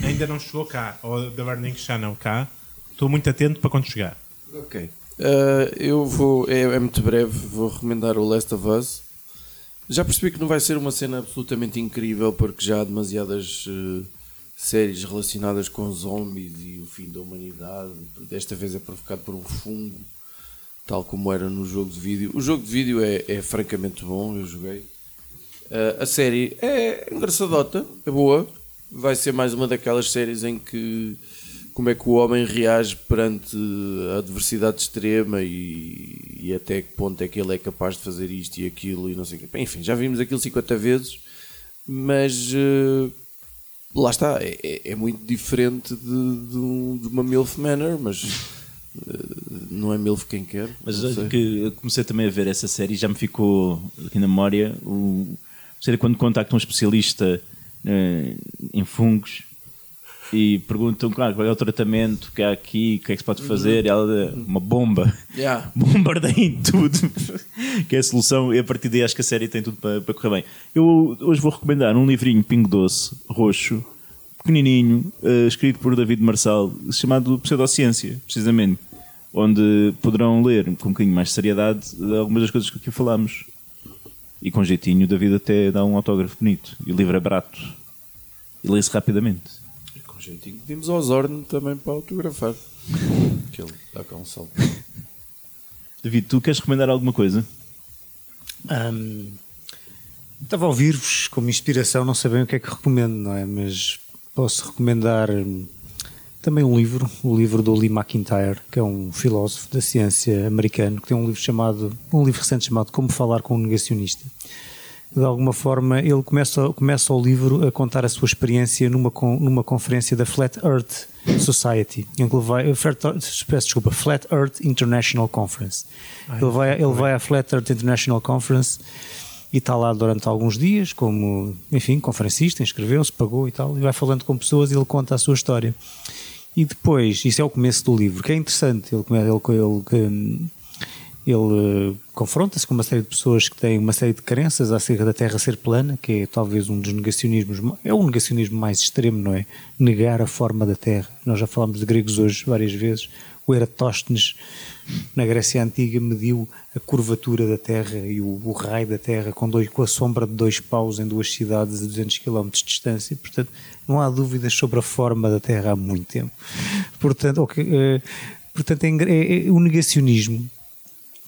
Ainda não chegou cá, ou da Burning Channel cá. Estou muito atento para quando chegar. Ok. Ah, eu vou, é, é muito breve, vou recomendar o Last of Us. Já percebi que não vai ser uma cena absolutamente incrível porque já há demasiadas eh, séries relacionadas com zombies e o fim da humanidade. Desta vez é provocado por um fungo, tal como era no jogo de vídeo. O jogo de vídeo é, é francamente bom, eu joguei. Ah, a série é engraçadota, é boa. Vai ser mais uma daquelas séries em que como é que o homem reage perante a adversidade extrema e, e até que ponto é que ele é capaz de fazer isto e aquilo e não sei o quê. Bem, Enfim, já vimos aquilo 50 vezes, mas eh, lá está, é, é- é muito diferente de, de, um- de uma MILF Manor, mas eh, não é MILF quem quer. Mas que eu comecei também a ver essa série e já me ficou aqui na memória. O, quando contacta um especialista eh, em fungos e perguntam claro, qual é o tratamento que há aqui, o que é que se pode fazer, e ela uma bomba. Yeah. Bombardeiem tudo, que é a solução, e a partir daí acho que a série tem tudo para, para correr bem. Eu hoje vou recomendar um livrinho Pingo Doce, roxo, pequenininho, eh, escrito por David Marçal, chamado Pseudociência, precisamente, onde poderão ler com um bocadinho mais de seriedade algumas das coisas que aqui falámos. E com jeitinho, David até dá um autógrafo bonito. E o livro é barato. E lê-se rapidamente. Jeitinho pedimos ao Zorn também para autografar. que ele dá cá um salto. David, tu queres recomendar alguma coisa? Hum, estava a ouvir-vos como inspiração, não sei bem o que é que recomendo, não é? Mas posso recomendar hum, também um livro, o livro do Lee McIntyre, que é um filósofo da ciência americano, que tem um livro chamado, um livro recente chamado Como Falar com um Negacionista. De alguma forma, ele começa, começa o livro a contar a sua experiência numa, numa conferência da Flat Earth Society, em que ele vai, Flat, peço desculpa, Flat Earth International Conference. Ele vai, ele vai à Flat Earth International Conference e está lá durante alguns dias, como, enfim, conferencista, inscreveu-se, pagou e tal, e vai falando com pessoas e ele conta a sua história. E depois, isso é o começo do livro, que é interessante, ele, ele, ele, ele eh, confronta-se com uma série de pessoas que têm uma série de crenças acerca da Terra ser plana, que é talvez um dos negacionismos, é o negacionismo mais extremo, não é? Negar a forma da Terra. Nós já falámos de gregos hoje várias vezes. O Eratóstenes, na Grécia Antiga, mediu a curvatura da Terra e o, o raio da Terra com, dois, com a sombra de dois paus em duas cidades a 200 km de distância. Portanto, não há dúvidas sobre a forma da Terra há muito tempo. Portanto, ok, eh, portanto é é- é- o negacionismo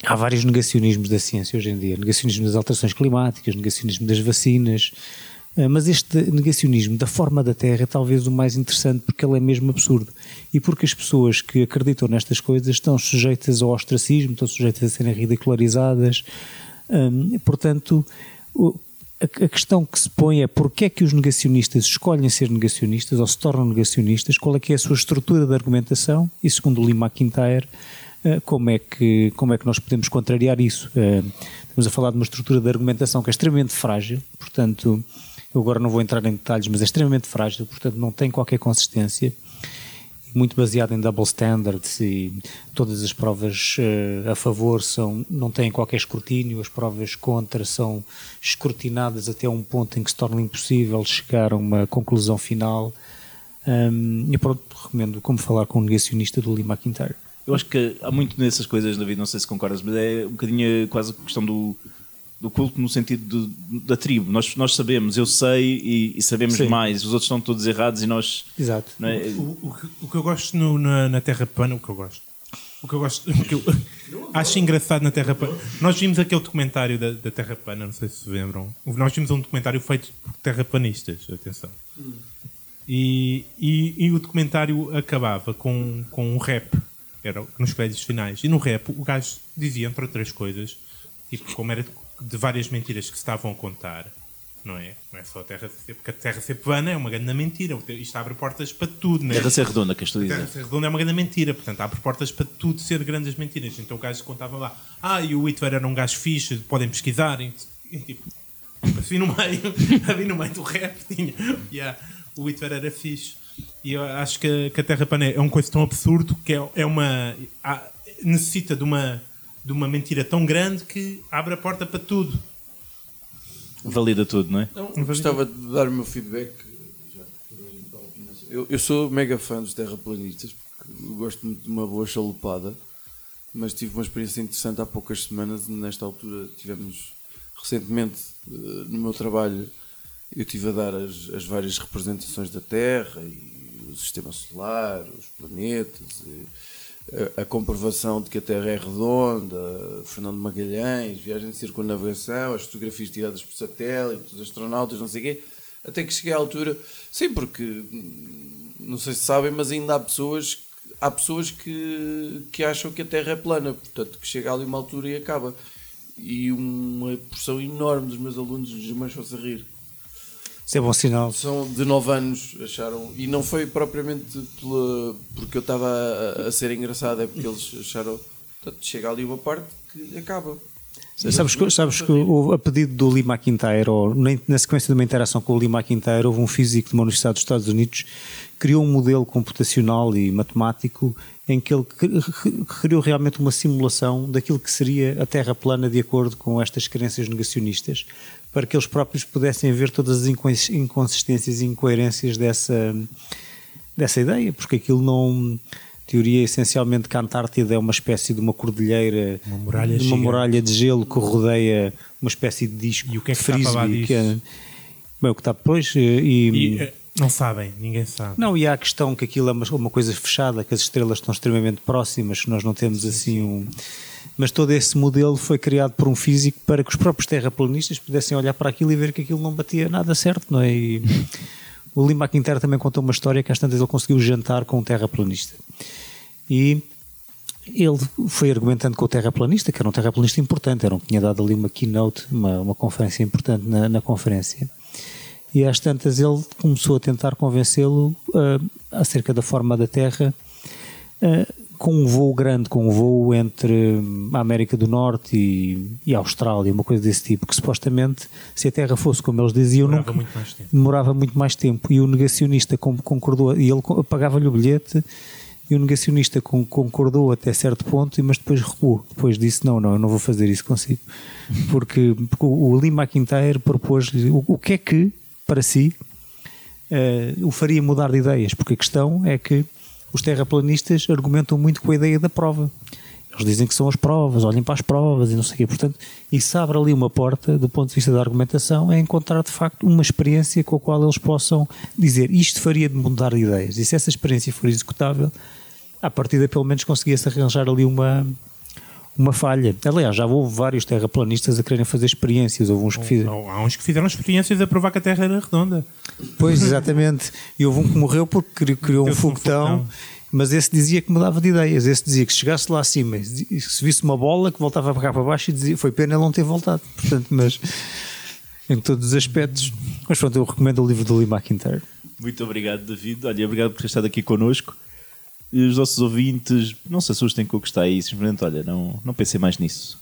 Há vários negacionismos da ciência hoje em dia. Negacionismo das alterações climáticas, negacionismo das vacinas. Eh, Mas este negacionismo da forma da Terra é talvez o mais interessante porque ele é mesmo absurdo. E porque as pessoas que acreditam nestas coisas estão sujeitas ao ostracismo, estão sujeitas a serem ridicularizadas. Portanto, a, questão que se põe é porque é que os negacionistas escolhem ser negacionistas ou se tornam negacionistas, qual é que é a sua estrutura de argumentação e, segundo Lee McIntyre, como é que, como é que nós podemos contrariar isso. Eh, Estamos a falar de uma estrutura de argumentação que é extremamente frágil, portanto, eu agora não vou entrar em detalhes, mas é extremamente frágil, portanto, não tem qualquer consistência, muito baseada em double standards e todas as provas eh, a favor são, não têm qualquer escrutínio, as provas contra são escrutinadas até um ponto em que se torna impossível chegar a uma conclusão final. Um, e pronto, recomendo como falar com um negacionista do Lee McIntyre. Eu acho que há muito nessas coisas, David, não sei se concordas, mas é um bocadinho quase a questão do, do culto no sentido de- da tribo. Nós, nós sabemos, eu sei e, e sabemos Sim. mais, os outros estão todos errados e nós. Exato. não é? O, o que- o que eu gosto no- na, na Terra Plana, o que eu gosto, o que eu gosto, o que eu acho engraçado na Terra Plana, nós vimos aquele documentário da, da Terra Plana, não sei se se lembram. Nós vimos um documentário feito por terraplanistas, atenção. E, e, e o documentário acabava com, com um rap, era nos créditos finais. E no rap o gajo dizia, entre outras coisas, tipo, como era de, de várias mentiras que se estavam a contar, não é? Não é só a Terra ser, porque a Terra ser plana é uma grande mentira. Isto abre portas para tudo, não é? Terra ser redonda, que estou a A Terra dizer. ser redonda é uma grande mentira, portanto abre portas para tudo ser grandes mentiras. Então o gajo contava lá, ah, e o Hitler era um gajo fixe, podem pesquisar. E, e, tipo, assim no meio, ali no meio do rap tinha, yeah, o Hitler era fixe. E eu acho que, a- que a Terra plana é uma coisa tão absurdo que é, é uma. há- necessita de uma, de uma mentira tão grande que abre a porta para tudo. Valida tudo, não é? Não, eu gostava de dar o meu feedback. Eu, eu sou mega fã dos terraplanistas porque eu gosto muito de uma boa chalupada, mas tive uma experiência interessante há poucas semanas. Nesta altura, tivemos recentemente eh, no meu trabalho, eu estive a dar as, as várias representações da Terra e sistema solar, os planetas. a, a comprovação de que a Terra é redonda, Fernando Magalhães, viagem de circunnavegação, as fotografias tiradas por satélite, os astronautas, não sei o quê, até que cheguei à altura, sim, porque hum, não sei se sabem, mas ainda há pessoas, há pessoas que, que acham que a Terra é plana, portanto, que chega ali uma altura e acaba. E uma porção enorme dos meus alunos desmanchou-se a rir Isso é bom sinal. são de 9 anos, acharam, e não foi propriamente pela, porque eu estava a, a ser engraçado, é porque eles acharam, portanto, chega ali uma parte que acaba. Sabes, que- sabes que houve, a pedido do Lee McIntyre, ou na, sequência de uma interação com o Lee McIntyre, houve um físico de uma universidade dos Estados Unidos que criou um modelo computacional e matemático em que ele cri- cri- criou realmente uma simulação daquilo que seria a Terra plana de acordo com estas crenças negacionistas, para que eles próprios pudessem ver todas as incons- inconsistências e incoerências dessa, dessa ideia, porque aquilo não. Teoria essencialmente que a Antártida é uma espécie de uma cordilheira, Uma muralha de uma muralha de gelo que rodeia uma espécie de disco E o que é que está para lá disso? que é- bem, o que está depois e, E, eh, não sabem, ninguém sabe. não, e há a questão que aquilo é uma, uma coisa fechada, que as estrelas estão extremamente próximas, que nós não temos assim um. Mas todo esse modelo foi criado por um físico para que os próprios terraplanistas pudessem olhar para aquilo e ver que aquilo não batia nada certo, não é? E o Lee McIntyre também contou uma história que às tantas ele conseguiu jantar com um terraplanista. E ele foi argumentando com o terraplanista, que era um terraplanista importante, era um que tinha dado ali uma keynote, uma, uma conferência importante na, na conferência. E às tantas ele começou a tentar convencê-lo ah, acerca da forma da Terra, ah, com um voo grande, com um voo entre hum, a América do Norte e, e a Austrália, uma coisa desse tipo, que supostamente, se a Terra fosse como eles diziam, Demorava nunca- muito mais tempo. demorava muito mais tempo. E o negacionista con- concordou, e ele pagava-lhe o bilhete, e o negacionista con- concordou até certo ponto, mas depois recuou. Depois disse: Não, não, eu não vou fazer isso consigo. Porque, porque o o Lee McIntyre propôs-lhe o, o que é que, para si, eh, o faria mudar de ideias. Porque a questão é que os terraplanistas argumentam muito com a ideia da prova. Eles dizem que são as provas, olhem para as provas e não sei o quê. Portanto, isso abre ali uma porta, do ponto de vista da argumentação, é encontrar de facto uma experiência com a qual eles possam dizer isto faria de mudar de ideias. E se essa experiência for executável, à partida pelo menos conseguia-se arranjar ali uma, uma falha. Aliás, já houve vários terraplanistas a quererem fazer experiências. Houve uns que fizeram. Há uns que fizeram experiências a provar que a Terra era redonda. Pois, exatamente. E houve um que morreu porque criou, criou um um foguetão, foguetão. mas esse dizia que mudava de ideias. Esse dizia que se chegasse lá acima, e se visse uma bola, que voltava para cá para baixo e dizia foi pena ele não ter voltado. Portanto, mas em todos os aspectos. Mas pronto, eu recomendo o livro do Lee McIntyre. Muito obrigado, David. Olha, obrigado por ter estado aqui connosco os nossos ouvintes não se assustem com o que está aí, simplesmente, olha, não, não pensei mais nisso.